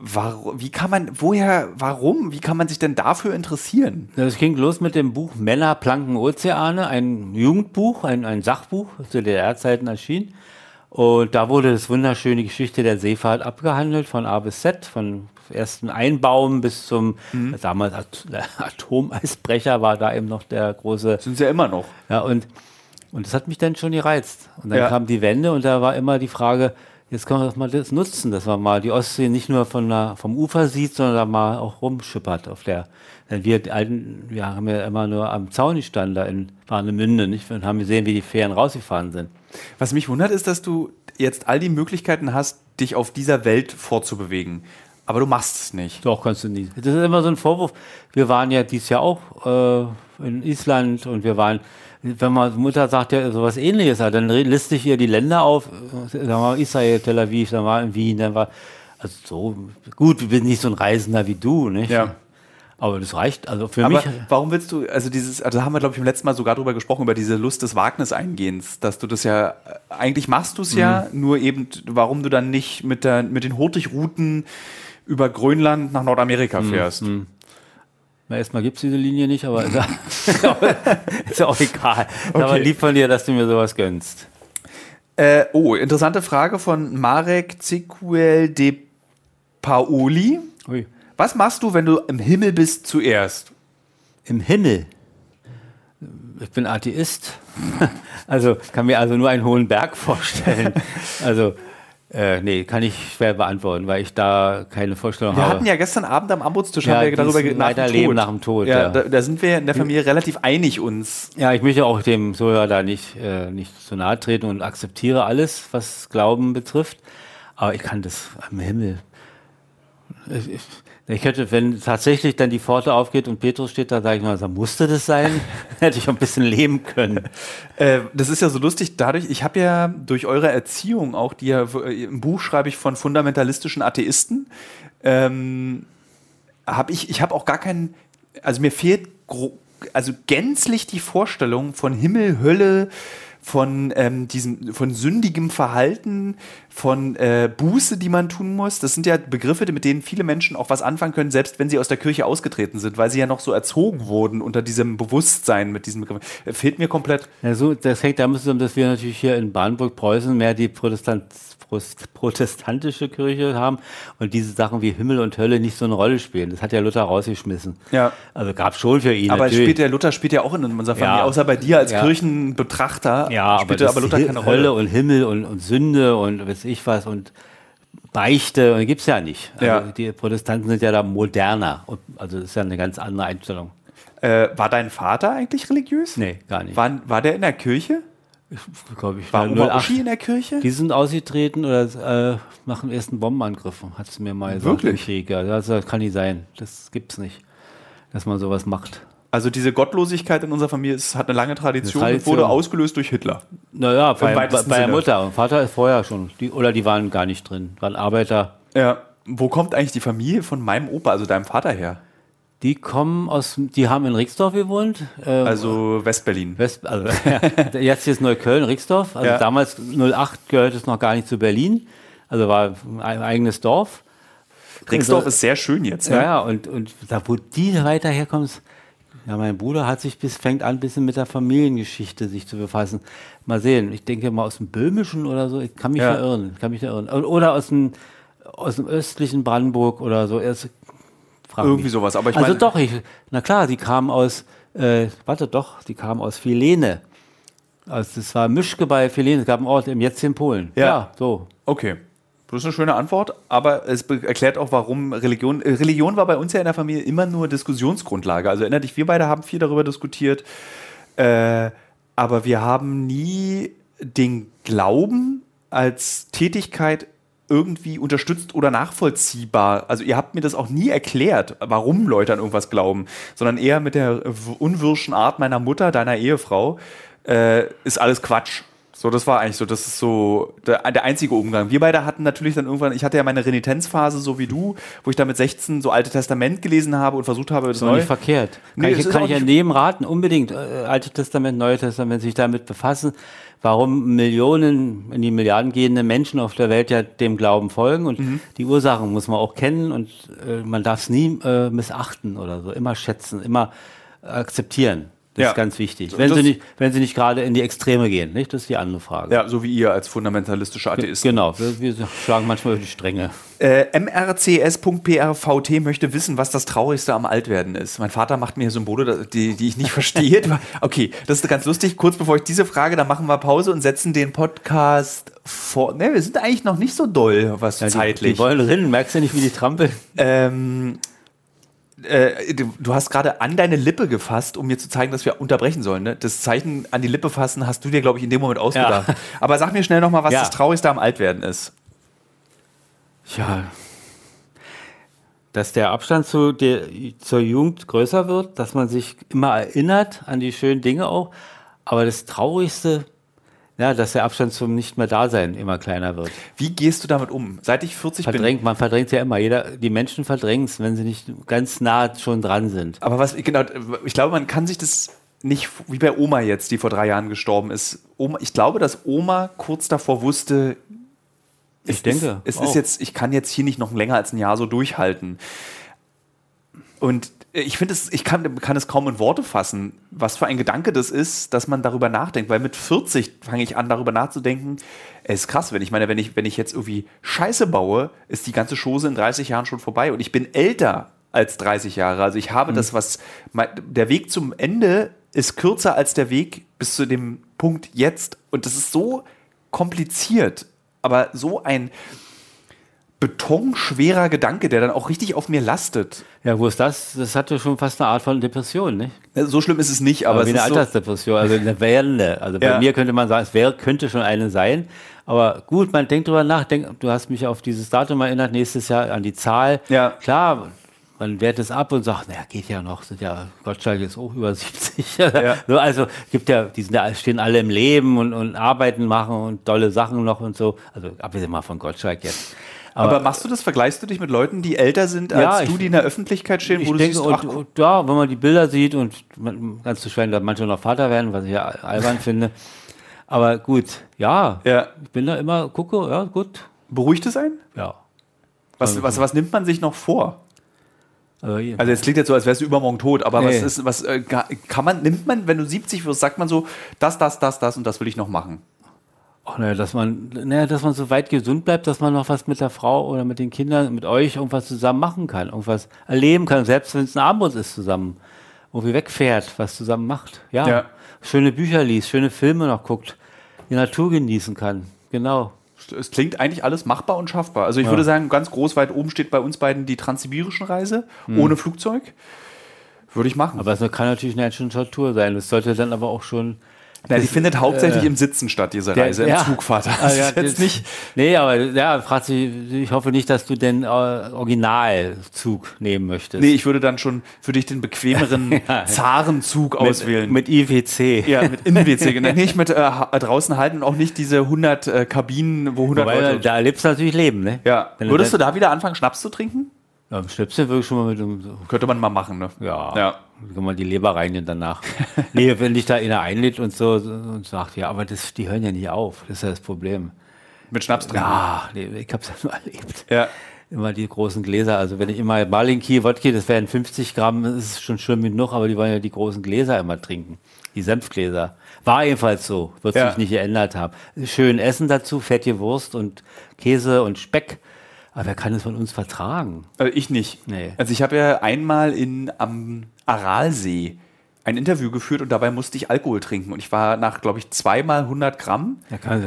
Warum, wie kann man, woher, warum, wie kann man sich denn dafür interessieren? Das ging los mit dem Buch Männer, Planken, Ozeane, ein Jugendbuch, ein, ein Sachbuch, das zu DDR-Zeiten erschien. Und da wurde das wunderschöne Geschichte der Seefahrt abgehandelt, von A bis Z, von ersten Einbaum bis zum, mhm. damals Atomeisbrecher war da eben noch der große. Sind sie ja immer noch. Ja, und, und das hat mich dann schon gereizt. Und dann ja. kam die Wende und da war immer die Frage, jetzt können wir das mal das nutzen, dass man mal die Ostsee nicht nur von der, vom Ufer sieht, sondern mal auch rumschippert auf der. Denn wir alten, wir haben ja immer nur am Zaun gestanden da in Warnemünde, nicht? Und haben gesehen, wie die Fähren rausgefahren sind. Was mich wundert, ist, dass du jetzt all die Möglichkeiten hast, dich auf dieser Welt fortzubewegen. Aber du machst es nicht. Doch, kannst du nicht. Das ist immer so ein Vorwurf. Wir waren ja dieses Jahr auch äh, in Island und wir waren, wenn man Mutter sagt ja sowas ähnliches, dann liste ich ihr die Länder auf. Dann war Israel, Tel Aviv, dann war in Wien, dann war. Also so, gut, wir sind nicht so ein Reisender wie du, nicht? Ja. Aber das reicht, also für Aber mich. Warum willst du, also dieses, also da haben wir, glaube ich, beim letzten Mal sogar drüber gesprochen, über diese Lust des Wagniseingehens, dass du das ja, eigentlich machst du es mhm. ja, nur eben, warum du dann nicht mit, der, mit den Hurtigrouten über Grönland nach Nordamerika hm, fährst. Hm, hm. Na, erstmal gibt es diese Linie nicht, aber ist, ja auch egal. Okay. Aber lieb von dir, dass du mir sowas gönnst. Äh, oh, interessante Frage von Marek Zikuel de Paoli. Ui. Was machst du, wenn du im Himmel bist zuerst? Im Himmel? Ich bin Atheist. also kann mir also nur einen hohen Berg vorstellen. Also äh, nee, kann ich schwer beantworten, weil ich da keine Vorstellung wir habe. Wir hatten ja gestern Abend am Ambutstisch ja, darüber nach dem Leben nach dem Tod. Ja, ja. Da, da, sind wir in der Familie relativ einig uns. Ja, ich möchte auch dem Zuhörer da nicht, äh, nicht zu nahe treten und akzeptiere alles, was Glauben betrifft. Aber ich kann das am Himmel. Ich, ich hätte, wenn tatsächlich dann die Pforte aufgeht und Petrus steht da, sage ich mal, so, musste das sein? hätte ich ein bisschen leben können. Äh, das ist ja so lustig, dadurch, ich habe ja durch eure Erziehung auch, die ja, im Buch schreibe ich von fundamentalistischen Atheisten, ähm, habe ich, ich habe auch gar keinen, also mir fehlt also gänzlich die Vorstellung von Himmel, Hölle, von ähm, diesem, von sündigem Verhalten, von äh, Buße, die man tun muss. Das sind ja Begriffe, mit denen viele Menschen auch was anfangen können, selbst wenn sie aus der Kirche ausgetreten sind, weil sie ja noch so erzogen wurden unter diesem Bewusstsein mit diesem Begriff. Äh, fehlt mir komplett. Ja, so, das hängt damit zusammen, dass wir natürlich hier in Badenburg-Preußen mehr die Protestant protestantische Kirche haben und diese Sachen wie Himmel und Hölle nicht so eine Rolle spielen. Das hat ja Luther rausgeschmissen. Ja. Also gab es schon für ihn. Aber spielt der Luther spielt ja auch in unserer Familie, ja. außer bei dir als ja. Kirchenbetrachter. Ja, spielt aber, aber Luther keine Rolle. Hölle und Himmel und, und Sünde und weiß ich was und Beichte gibt es ja nicht. Also ja. Die Protestanten sind ja da moderner. Also das ist ja eine ganz andere Einstellung. Äh, war dein Vater eigentlich religiös? Nee, gar nicht. War, war der in der Kirche? Glaube, ich war, war Uschi in der Kirche? Die sind ausgetreten oder äh, machen ersten Bombenangriff, hat es mir mal gesagt. Wirklich? Krieg. Ja, das kann nicht sein. Das gibt's nicht, dass man sowas macht. Also diese Gottlosigkeit in unserer Familie ist, hat eine lange Tradition, eine Tradition. wurde ausgelöst durch Hitler. Naja, bei, bei, bei der Mutter und Vater ist vorher schon. Die, oder die waren gar nicht drin, waren Arbeiter. Ja. Wo kommt eigentlich die Familie von meinem Opa, also deinem Vater her? Die kommen aus, die haben in Rixdorf gewohnt. Ähm, also Westberlin. West, also, ja, jetzt ist Neukölln, Rixdorf. Also ja. damals 08 gehört es noch gar nicht zu Berlin. Also war ein eigenes Dorf. Rixdorf also, ist sehr schön jetzt. Ne? Ja, und, und da, wo die weiter herkommen, Ja, mein Bruder hat sich bis, fängt an, ein bisschen mit der Familiengeschichte sich zu befassen. Mal sehen, ich denke mal aus dem Böhmischen oder so, ich kann mich Ja. verirren, ich kann mich verirren. Oder aus dem, aus dem östlichen Brandenburg oder so. Erst, frag Irgendwie mich. sowas. Aber ich also doch, ich, na klar, die kamen aus, äh, warte doch, die kamen aus Filene. Also das war Mischke bei Filene, es gab einen Ort im jetzigen Polen. Ja. so. Okay. Das ist eine schöne Antwort, aber es erklärt auch, warum Religion. äh, Religion war bei uns ja in der Familie immer nur Diskussionsgrundlage. Also erinner dich, wir beide haben viel darüber diskutiert, äh, aber wir haben nie den Glauben als Tätigkeit irgendwie unterstützt oder nachvollziehbar. Also ihr habt mir das auch nie erklärt, warum Leute an irgendwas glauben, sondern eher mit der unwirschen Art meiner Mutter, deiner Ehefrau, äh, ist alles Quatsch. So, das war eigentlich so, das ist so der, der einzige Umgang. Wir beide hatten natürlich dann irgendwann, ich hatte ja meine Renitenzphase, so wie du, wo ich da mit 16 so Alte Testament gelesen habe und versucht habe, das Ist auch nicht verkehrt. Kann Nee, es ich, kann ich ja jedem raten, unbedingt. Äh, Alte Testament, Neue Testament, sich damit befassen, warum Millionen, in die Milliarden gehende Menschen auf der Welt ja dem Glauben folgen. Und Mhm. die Ursachen muss man auch kennen und äh, man darf es nie äh, missachten oder so. Immer schätzen, immer akzeptieren. Das Ja. ist ganz wichtig. Wenn das- sie, nicht, wenn sie nicht gerade in die Extreme gehen, nicht? Das ist die andere Frage. Ja, so wie ihr als fundamentalistische Atheisten. Genau, wir, wir schlagen manchmal über die Stränge. Äh, mrcs.prvt möchte wissen, was das Traurigste am Altwerden ist. Mein Vater macht mir Symbole, die, die ich nicht verstehe. Okay, das ist ganz lustig. Kurz bevor ich diese Frage, dann machen wir Pause und setzen den Podcast vor. Ne, wir sind eigentlich noch nicht so doll, was Ja, die, zeitlich. die wollen rennen, merkst du nicht, wie die trampeln? Ähm, äh, du, hast gerade an deine Lippe gefasst, um mir zu zeigen, dass wir unterbrechen sollen. Ne? Das Zeichen an die Lippe fassen hast du dir, glaube ich, in dem Moment ausgedacht. Aber sag mir schnell nochmal, was Ja. das Traurigste am Altwerden ist. Ja. Dass der Abstand zu der, zur Jugend größer wird, dass man sich immer erinnert an die schönen Dinge auch. Aber das Traurigste, ja, dass der Abstand zum Nicht-mehr-Dasein immer kleiner wird. Wie gehst du damit um? Seit ich 40 bin. Verdrängt, man verdrängt ja immer. Jeder, die Menschen verdrängen es, wenn sie nicht ganz nah schon dran sind. Aber was, genau, ich glaube, man kann sich das nicht, wie bei Oma jetzt, die vor drei Jahren gestorben ist. Oma, ich glaube, dass Oma kurz davor wusste, Ich es denke Ist, es auch. ist jetzt, ich kann jetzt hier nicht noch länger als ein Jahr so durchhalten. Und ich finde es, ich kann, kann es kaum in Worte fassen, was für ein Gedanke das ist, dass man darüber nachdenkt. Weil mit 40 fange ich an, darüber nachzudenken. Es ist krass, wenn ich meine, wenn ich, wenn ich jetzt irgendwie Scheiße baue, ist die ganze Chose in 30 Jahren schon vorbei. Und ich bin älter als 30 Jahre. Also ich habe das, was mein, der Weg zum Ende ist kürzer als der Weg bis zu dem Punkt jetzt. Und das ist so kompliziert, aber so ein betonschwerer Gedanke, der dann auch richtig auf mir lastet. Ja, wo ist das? Das hatte schon fast eine Art von Depression, nicht? So schlimm ist es nicht, aber, Aber wie es eine ist so, Altersdepression, also eine werdende. Also bei Ja. mir könnte man sagen, es wäre, könnte schon eine sein. Aber gut, man denkt drüber nach. Denk, du hast mich auf dieses Datum erinnert, nächstes Jahr an die Zahl. Ja. Klar, man wehrt es ab und sagt, naja, geht ja noch, sind ja, Gottschalk ist auch über 70. so, also gibt ja, die sind ja, stehen alle im Leben und, und arbeiten, machen und tolle Sachen noch und so. Also abgesehen mal von Gottschalk jetzt. Aber, machst du das, vergleichst du dich mit Leuten, die älter sind als Ja, du, ich- die in der Öffentlichkeit stehen, Ich wo du denke, siehst, und, ach, und ja, wenn man die Bilder sieht und man, ganz zu schweigen, dass manche noch Vater werden, was ich ja albern finde. Aber gut, ja, Ja. ich bin da immer, gucke, ja, gut, beruhigt es einen? ja. Was, was, was nimmt man sich noch vor? Also, Also jetzt klingt jetzt so, als wärst du übermorgen tot, aber was Nee. ist, was äh, kann man, nimmt man, wenn du 70 wirst, sagt man so, das, das, das, das und das will ich noch machen. Ach, naja, dass man, naja, dass man so weit gesund bleibt, dass man noch was mit der Frau oder mit den Kindern, mit euch irgendwas zusammen machen kann, irgendwas erleben kann, selbst wenn es ein Abend ist zusammen, irgendwie wegfährt, was zusammen macht. Ja. Ja. Schöne Bücher liest, schöne Filme noch guckt, die Natur genießen kann. Genau. Es klingt eigentlich alles machbar und schaffbar. Also ich würde sagen, ganz groß weit oben steht bei uns beiden die transsibirischen Reise ohne Flugzeug. Würde ich machen. Aber es kann natürlich eine schöne Tortur sein. Das sollte dann aber auch schon. Na, die findet hauptsächlich im Sitzen statt, diese Reise, im ja. Zugfahrt. Das Ah, ja, jetzt nicht. Nee, aber ja, fragt sich, ich hoffe nicht, dass du den äh, Originalzug nehmen möchtest. Nee, ich würde dann schon für dich den bequemeren Zarenzug auswählen. Mit IWC. ja, mit Innenwc. nicht mit äh, ha- draußen halten und auch nicht diese 100 äh, Kabinen, wo 100 Wobei, Leute. da erlebst du natürlich Leben, ne? ja. Würdest du da wieder anfangen, Schnaps zu trinken? Ja, Schnipsel würde ich schon mal mit dem, Könnte man mal machen, ne? ja, Ja. kann man die Leber reinigen danach. nee, wenn dich da einer einlädt und so und sagt, ja, aber das, die hören ja nicht auf. Das ist ja das Problem. Mit Schnaps trinken. Ja, nee, ich hab's ja nur erlebt. Ja. immer die großen Gläser. Also wenn ich immer Malinki, Wodka, das wären 50 Gramm, das ist schon schön genug, aber die wollen ja die großen Gläser immer trinken. Die Senfgläser. War jedenfalls so, wird Ja. sich nicht geändert haben. Schön Essen dazu, fettige Wurst und Käse und Speck. Aber wer kann es von uns vertragen? Äh, ich nicht. Nee. Also ich habe ja einmal in, am Aralsee ein Interview geführt und dabei musste ich Alkohol trinken. Und ich war nach, glaube ich, zweimal 100 Gramm. Ja, kann,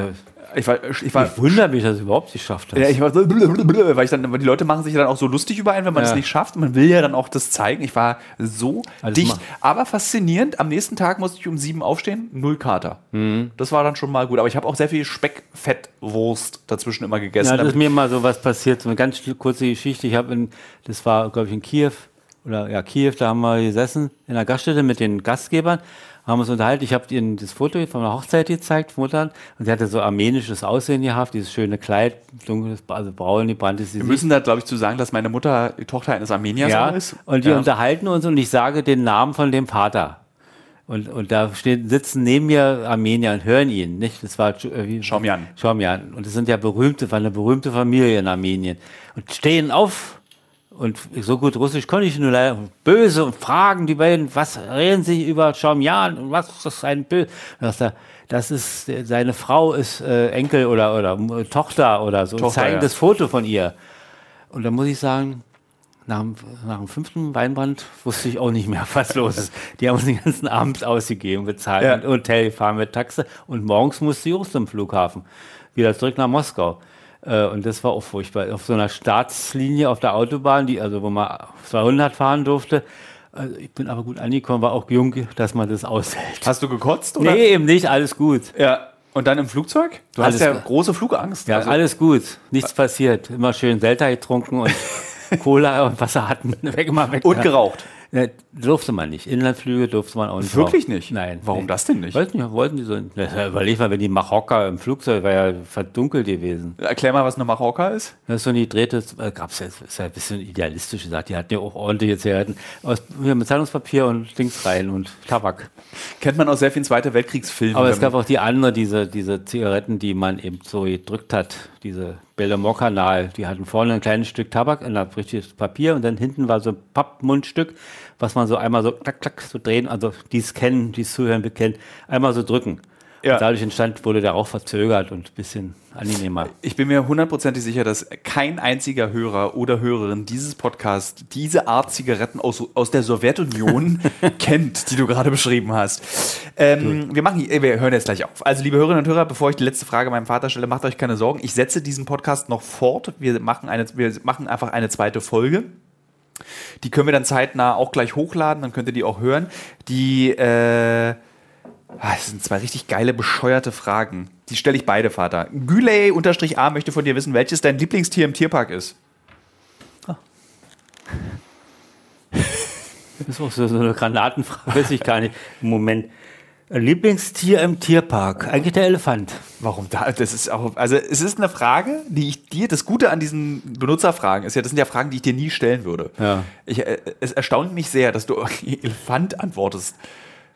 Ich war, ich war, ich wundere mich, dass du überhaupt geschafft hast. ja, ich war so, weil ich dann, die Leute machen sich ja dann auch so lustig über einen, wenn man Ja. es nicht schafft. Man will ja dann auch das zeigen. Ich war so Alles dicht, ma- aber faszinierend. Am nächsten Tag musste ich um sieben aufstehen, null Kater. Mhm. Das war dann schon mal gut. Aber ich habe auch sehr viel Speck, Fett, Wurst dazwischen immer gegessen. Ja, das ist mir mal so was passiert, so eine ganz kurze Geschichte. Ich habe in, das war, glaube ich, in Kiew, oder ja, Kiew, da haben wir gesessen, in der Gaststätte mit den Gastgebern, haben uns unterhalten. Ich habe ihnen das Foto von der Hochzeit gezeigt, Muttern, und sie hatte so armenisches Aussehen gehabt, dieses schöne Kleid, dunkles, also braun, die brannte sie Wir müssen da, glaube ich, zu sagen, dass meine Mutter die Tochter eines Armeniers ja, ist. und wir Ja. unterhalten uns und ich sage den Namen von dem Vater. Und, und da stehen, sitzen neben mir Armenier und hören ihn, nicht? Das war äh, wie, Schaumian. Schaumian. Und das sind ja berühmte, war eine berühmte Familie in Armenien. Und stehen auf und so gut Russisch konnte ich nur leider böse und fragen die beiden, was reden sie über Schaumian und was ist das ein Böse? Das ist, seine Frau ist äh, Enkel oder, oder Tochter oder so. und Tochter, zeigen ja. das Foto von ihr. Und da muss ich sagen, nach dem, nach dem fünften Weinbrand wusste ich auch nicht mehr, was los ist. Die haben uns den ganzen Abend ausgegeben, bezahlt, Ja. mit Hotel gefahren, mit Taxe. Und morgens musste ich auch zum Flughafen. Wieder zurück nach Moskau. Äh, Und das war auch furchtbar. Auf so einer Staatslinie auf der Autobahn, die, also wo man 200 fahren durfte. Also ich bin aber gut angekommen, war auch jung, dass man das aushält. Hast du gekotzt? Oder? Nee, eben nicht, alles gut. Ja. Und dann im Flugzeug? Du Alles hast ja große Flugangst. Ja, Also- alles gut, nichts passiert. Immer schön Delta getrunken und Cola und Wasser hatten. Weg, immer weg. und geraucht. Ja, durfte man nicht. Inlandflüge durfte man auch nicht. Wirklich rauchen. nicht? Nein. Warum nee. das denn nicht? Weiß nicht, wollten die so. Ja, überleg mal, wenn die Mallorca im Flugzeug war ja verdunkelt gewesen. Erklär mal, was eine Marokka ist. Das ist so eine gedrehte, äh, gab's ja, ist ja ein bisschen idealistisch gesagt. Die hatten ja auch ordentliche Zigaretten aus hier mit Zeitungspapier und Dings rein und Tabak. Kennt man aus sehr vielen Zweite Weltkriegsfilmen. Aber es gab auch die andere, diese, diese Zigaretten, die man eben so gedrückt hat, diese Bellemont-Kanal, die hatten vorne ein kleines Stück Tabak, ein richtiges Papier und dann hinten war so ein Pappmundstück, was man so einmal so klack, klack, so drehen, also die es kennen, die es zuhören, bekennen, einmal so drücken. Ja. Und dadurch entstand, wurde der auch verzögert und ein bisschen angenehmer. ich bin mir hundertprozentig sicher, dass kein einziger Hörer oder Hörerin dieses Podcast diese Art Zigaretten aus, aus der Sowjetunion kennt, die du gerade beschrieben hast. Ähm, wir, machen, wir hören jetzt gleich auf. Also, liebe Hörerinnen und Hörer, bevor ich die letzte Frage meinem Vater stelle, macht euch keine Sorgen. Ich setze diesen Podcast noch fort. Wir machen, eine, wir machen einfach eine zweite Folge. Die können wir dann zeitnah auch gleich hochladen, dann könnt ihr die auch hören. Die, äh, ah, das sind zwei richtig geile, bescheuerte Fragen. Die stelle ich beide, Vater. Güley-A möchte von dir wissen, welches dein Lieblingstier im Tierpark ist. Das ist auch so, eine Granatenfrage, weiß ich gar nicht. Moment. Lieblingstier im Tierpark? Eigentlich der Elefant. Warum da? Das ist auch, also es ist eine Frage, die ich dir, das Gute an diesen Benutzerfragen ist ja, das sind ja Fragen, die ich dir nie stellen würde. Ja. Ich, äh, es erstaunt mich sehr, dass du Elefant antwortest.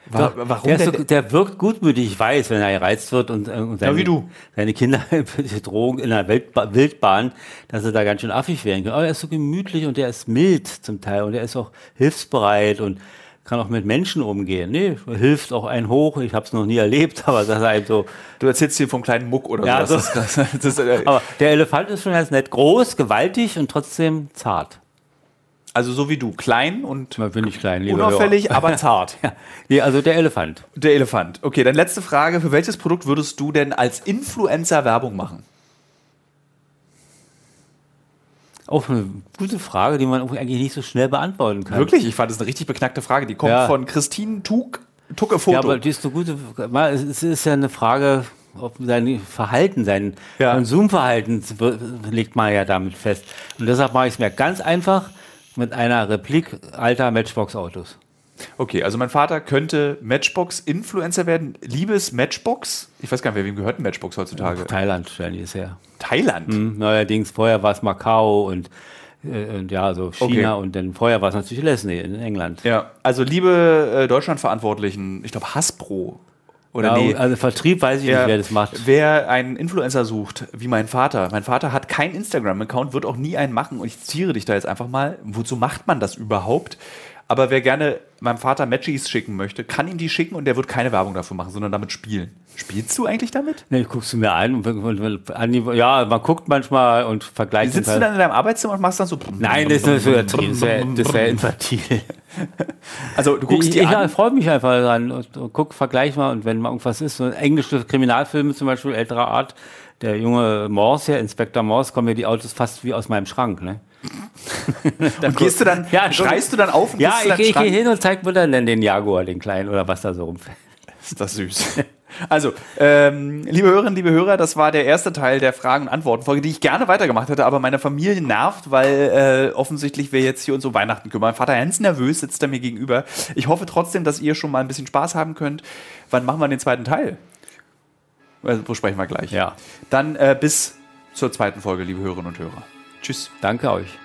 Wa- warum der, so, der wirkt gutmütig, ich weiß, wenn er gereizt wird und, äh, und seine, wie du. seine Kinder Drohung in der Weltba Wildbahn, dass er da ganz schön affig werden kann. Aber er ist so gemütlich und er ist mild zum Teil und er ist auch hilfsbereit und kann auch mit Menschen umgehen. Nee, hilft auch einen hoch. Ich habe es noch nie erlebt, aber das ist halt so. du erzählst hier vom kleinen Muck oder Ja, so. Das ist. Das ist, äh, Aber der Elefant ist schon ganz nett. Groß, gewaltig und trotzdem zart. also so wie du, klein und bin ich klein, lieber unauffällig, aber zart. Hörer. Ja. Nee, also der Elefant. Der Elefant. Okay, dann letzte Frage. Für welches Produkt würdest du denn als Influencer Werbung machen? Auch eine gute Frage, die man eigentlich nicht so schnell beantworten kann. Wirklich? Ich fand das eine richtig beknackte Frage. Die kommt Ja. von Christine Tug, Tucke Foto. Ja, aber die ist eine gute. Es ist ja eine Frage, ob sein Verhalten, sein Ja. Konsumverhalten legt man ja damit fest. Und deshalb mache ich es mir ganz einfach mit einer Replik alter Matchbox-Autos. Okay, also mein Vater könnte Matchbox-Influencer werden. Liebes Matchbox, ich weiß gar nicht, wem gehört Matchbox heutzutage? Thailand stellen die es her. Thailand. Hm, Neuerdings, vorher war es Macau und, äh, und ja, so China Okay. und dann vorher war es natürlich Leslie in England. Ja, also liebe äh, Deutschlandverantwortlichen, ich glaube Hasbro Oder Ja, nee, Also Vertrieb weiß ich wer, nicht, wer das macht. wer einen Influencer sucht, wie mein Vater. Mein Vater hat keinen Instagram-Account, wird auch nie einen machen. Und ich zitiere dich da jetzt einfach mal. Wozu macht man das überhaupt? Aber wer gerne meinem Vater Matchies schicken möchte, kann ihm die schicken und der wird keine Werbung dafür machen, sondern damit spielen. Spielst du eigentlich damit? Nee, guckst du mir ein und, und, und Andi, ja, man guckt manchmal und vergleicht. Sitzt dann du dann in deinem Arbeitszimmer und machst dann so. Nein, das ist wär infantil. Also du guckst ich die ich an. freue mich einfach dran und, und guck, vergleich mal und wenn mal irgendwas ist, so englische Kriminalfilme zum Beispiel älterer Art, der junge Morse, ja, Inspektor Morse, kommen mir die Autos fast wie aus meinem Schrank, ne? Und gehst du dann, Ja, schreist du dann auf und Ja, ich, ich gehe hin und zeig mir dann den Jaguar, den kleinen oder was da so rumfällt. Ist das süß. Also, ähm, liebe Hörerinnen, liebe Hörer, das war der erste Teil der Fragen- und Antworten-Folge, die ich gerne weitergemacht hätte, aber meine Familie nervt, weil äh, offensichtlich wir jetzt hier uns um Weihnachten kümmern. Mein Vater ganz nervös sitzt da mir gegenüber. Ich hoffe trotzdem, dass ihr schon mal ein bisschen Spaß haben könnt. Wann machen wir den zweiten Teil? Also, wo sprechen wir gleich? Ja. Dann äh, bis zur zweiten Folge, liebe Hörerinnen und Hörer. Tschüss. Danke euch.